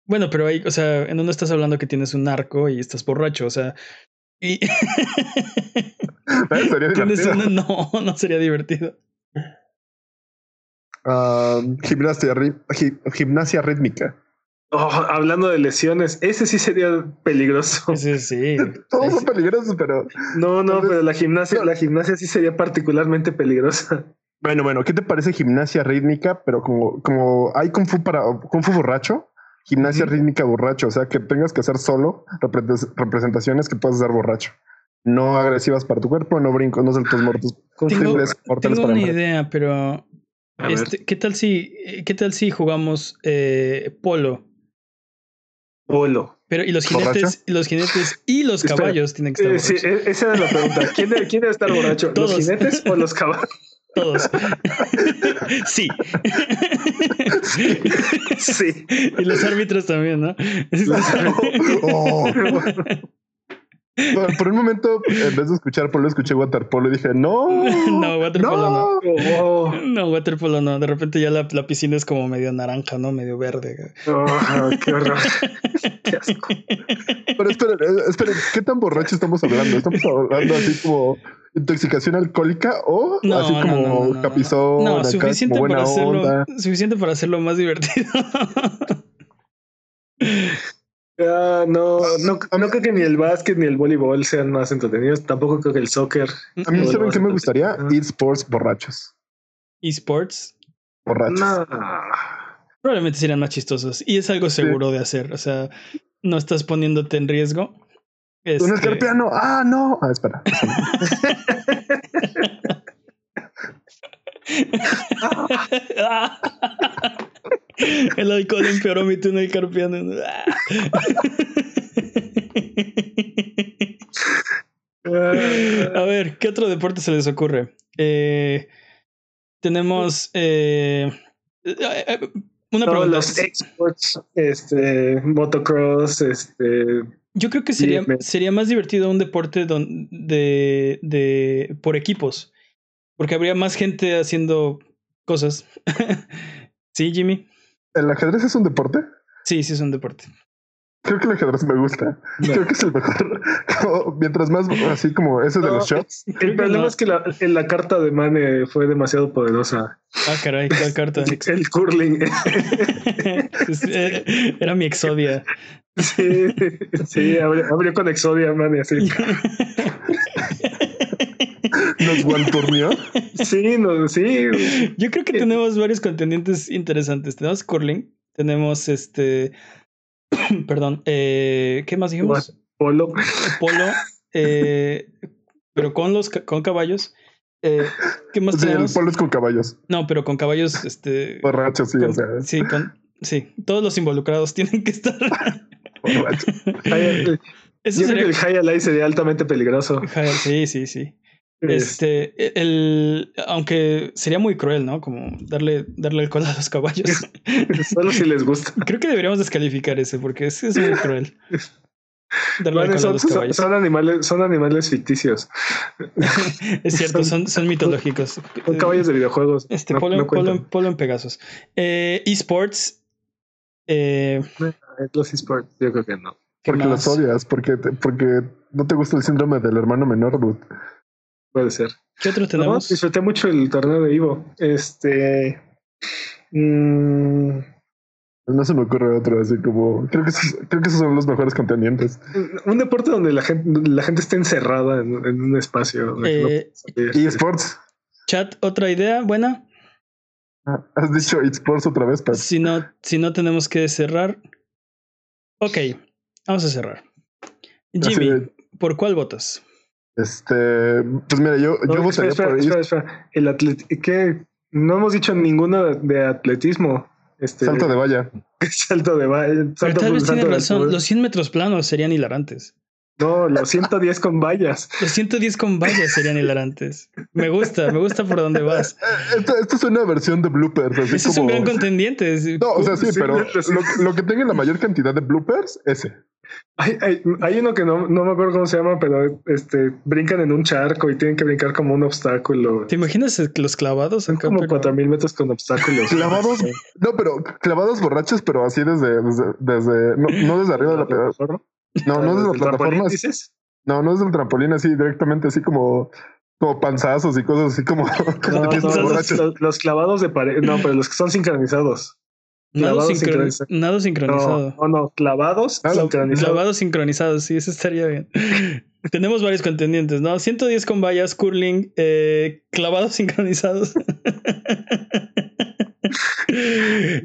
Bueno, pero hay, o sea, en uno estás hablando que tienes un arco y estás borracho, o sea, y
sería divertido.
no, no sería divertido.
gimnasia, gimnasia rítmica.
Oh, hablando de lesiones, ese sí sería peligroso.
Sí, sí.
Todos son peligrosos, pero.
No, no, pero la gimnasia, la gimnasia sí sería particularmente peligrosa.
Bueno, bueno, ¿qué te parece gimnasia rítmica? Pero como, como hay kung fu para kung fu borracho, gimnasia rítmica borracho, o sea, que tengas que hacer solo representaciones que puedas hacer borracho. No agresivas para tu cuerpo, no brincos, no saltos muertos.
Tengo, tengo una idea, pero este, ¿qué tal si qué tal si jugamos eh, polo?
Polo.
Pero y los jinetes, los jinetes y los caballos tienen que estar
borrachos. Sí, e-, esa es la pregunta. ¿Quién debe, quién debe estar borracho? ¿Los jinetes o los caballos?
Todos. sí.
sí.
Y los árbitros también, ¿no?
Oh. por un momento, en vez de escuchar polo, escuché waterpolo y dije, no.
no, waterpolo no. No, no waterpolo no. De repente ya la, la, piscina es como medio naranja, ¿no? Medio verde.
Oh, qué horror. qué asco.
Pero esperen, eh, esperen, ¿qué tan borracho estamos hablando? ¿Estamos hablando así como intoxicación alcohólica o así como no, capizón?
No, suficiente, para hacerlo, suficiente para hacerlo más divertido.
Ah, no, no, no creo que ni el básquet ni el voleibol sean más entretenidos. Tampoco creo que el soccer.
A mí, ¿saben qué me gustaría? Esports borrachos.
¿Esports?
Borrachos.
Probablemente serían más chistosos. Y es algo seguro de hacer. O sea, no estás poniéndote en riesgo.
Este... Un escarpiano. Ah, no. Ah, espera.
El alcohol empeoró mi túnel carpiano. A ver, ¿qué otro deporte se les ocurre? Eh, tenemos eh, eh, una pregunta.
Los exports, este, motocross, este.
Yo creo que sería, sería más divertido un deporte de, de, por equipos, porque habría más gente haciendo cosas. ¿Sí, Jimmy?
¿El ajedrez es un deporte?
Sí, sí es un deporte.
Creo que el ajedrez me gusta. Creo que es el mejor. mientras más así como ese de los shots.
El problema es que la, la, carta de Mane fue demasiado poderosa.
Ah, caray, ¿cuál carta?
el curling.
Eh, era mi exodia.
Sí, sí, abrió, con exodia, Mane, así.
¿Nos guanturnió?
Sí, no, sí.
Yo creo que tenemos varios contendientes interesantes. Tenemos curling, tenemos este. Perdón, eh, ¿qué más dijimos?
Polo.
Polo, eh, pero con los con caballos. Eh, ¿Qué más
sí, tenemos? el polo es con caballos.
No, pero con caballos, este.
Borrachos, sí, o sea.
Sí, con, sí, todos los involucrados tienen que estar.
Eso Yo creo que el high sería altamente peligroso.
sí, sí, sí. Este, e, el, aunque sería muy cruel, ¿no? Como darle, darle el cola a los caballos.
Solo si les gusta.
Creo que deberíamos descalificar ese porque es, es muy cruel.
son, animales, son animales ficticios.
es cierto, son, son mitológicos.
Son caballos de videojuegos.
Este, polo, en Pegasus. Eh, esports. Eh,
los esports, yo creo que no.
Porque los odias, porque, porque no te gusta el síndrome del hermano menor,
Puede ser.
¿Qué otro tenemos?
disfruté mucho el torneo de Ivo. Este. Mmm,
no se me ocurre otro, así como. Creo que, esos, creo que esos son los mejores contendientes.
Un deporte donde la gente, la gente está encerrada en, un espacio.
Eh, eSports.
Chat, otra idea buena.
Has dicho eSports otra vez, Pat.
Si no, si no tenemos que cerrar. Ok, vamos a cerrar. Jimmy, ¿por cuál votas?
Este, pues mira, yo, yo votaría
espera,
por
espera, espera. El atlet ¿qué? No hemos dicho ninguna de atletismo. Este,
salto de valla.
Salto de valla.
Pero tal vez tiene razón. Los 100 metros planos serían hilarantes.
No, los 110 con vallas.
Los 110 con vallas serían hilarantes. Me gusta, me gusta por dónde vas.
Esto, es una versión de bloopers.
Así es un gran contendiente.
No, o sea, sí, pero lo, lo, que tenga la mayor cantidad de bloopers, ese.
Hay, hay, hay, uno que no, no me acuerdo cómo se llama, pero este brincan en un charco y tienen que brincar como un obstáculo.
¿Te imaginas los clavados?
Son como cuatro mil metros con obstáculos.
clavados, no, pero clavados borrachos, pero así desde, desde, no, desde arriba de la plataforma. No, no desde la plataforma. Dices? No, no desde el trampolín, así directamente, así como como panzazos y cosas así como,
los, clavados de pared, no, pero los que son sincronizados.
Nado, sincronizado.
No, no, clavados
sincronizados. Clavados sincronizados, sí, eso estaría bien. Tenemos varios contendientes, ¿no? 110 con vallas, curling, eh, clavados sincronizados.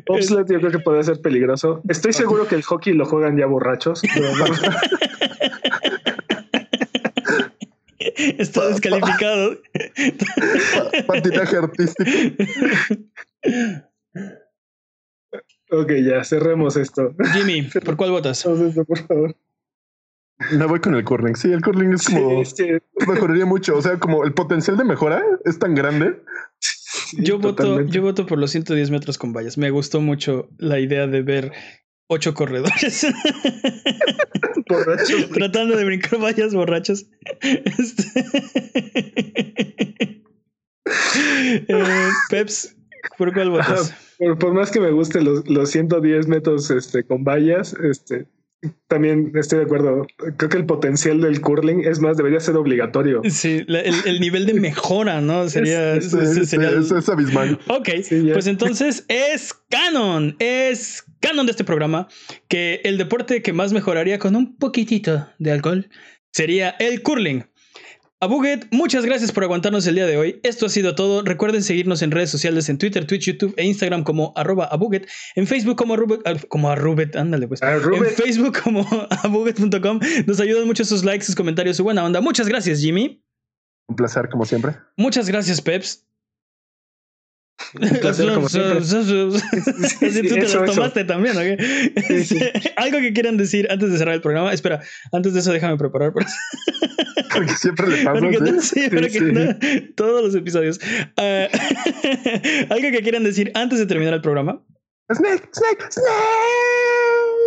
Bobsled yo creo que puede ser peligroso. Estoy seguro que el hockey lo juegan ya borrachos.
Está descalificado.
Patinaje artístico.
Ok, ya, cerremos esto.
Jimmy, ¿por cuál votas?
por favor.
Me voy con el curling. Sí, el curling es como. Mejoraría mucho. O sea, como el potencial de mejora es tan grande.
Yo, voto, yo voto por los 110 metros con vallas. Me gustó mucho la idea de ver ocho corredores. borrachos. Tratando de brincar vallas borrachos. Este... Eh, Peps, ¿por cuál votas?
por, más que me guste los, los 110 metros este, con vallas, este, también estoy de acuerdo. Creo que el potencial del curling es más, debería ser obligatorio.
Sí, el, nivel de mejora, ¿no? Sería,
es, es, abismal.
Ok, pues entonces es canon, es canon de este programa que el deporte que más mejoraría con un poquitito de alcohol sería el curling. Abuget, muchas gracias por aguantarnos el día de hoy. Esto ha sido todo. Recuerden seguirnos en redes sociales en Twitter, Twitch, YouTube e Instagram como arroba abuget. En Facebook como arrubet, como arrubet, ándale pues. En Facebook como abuget.com. Nos ayudan mucho sus likes, sus comentarios, su buena onda. Muchas gracias, Jimmy.
Un placer, como siempre.
Muchas gracias, Peps.
Un placer, como siempre.
sí, tú te lo tomaste también, ¿ok? Algo que quieran decir antes de cerrar el programa. Espera, antes de eso déjame preparar. Por
Porque siempre le pasa.
sí, todos los episodios. Uh, Algo que quieran decir antes de terminar el programa.
Snake, Snake, Snake.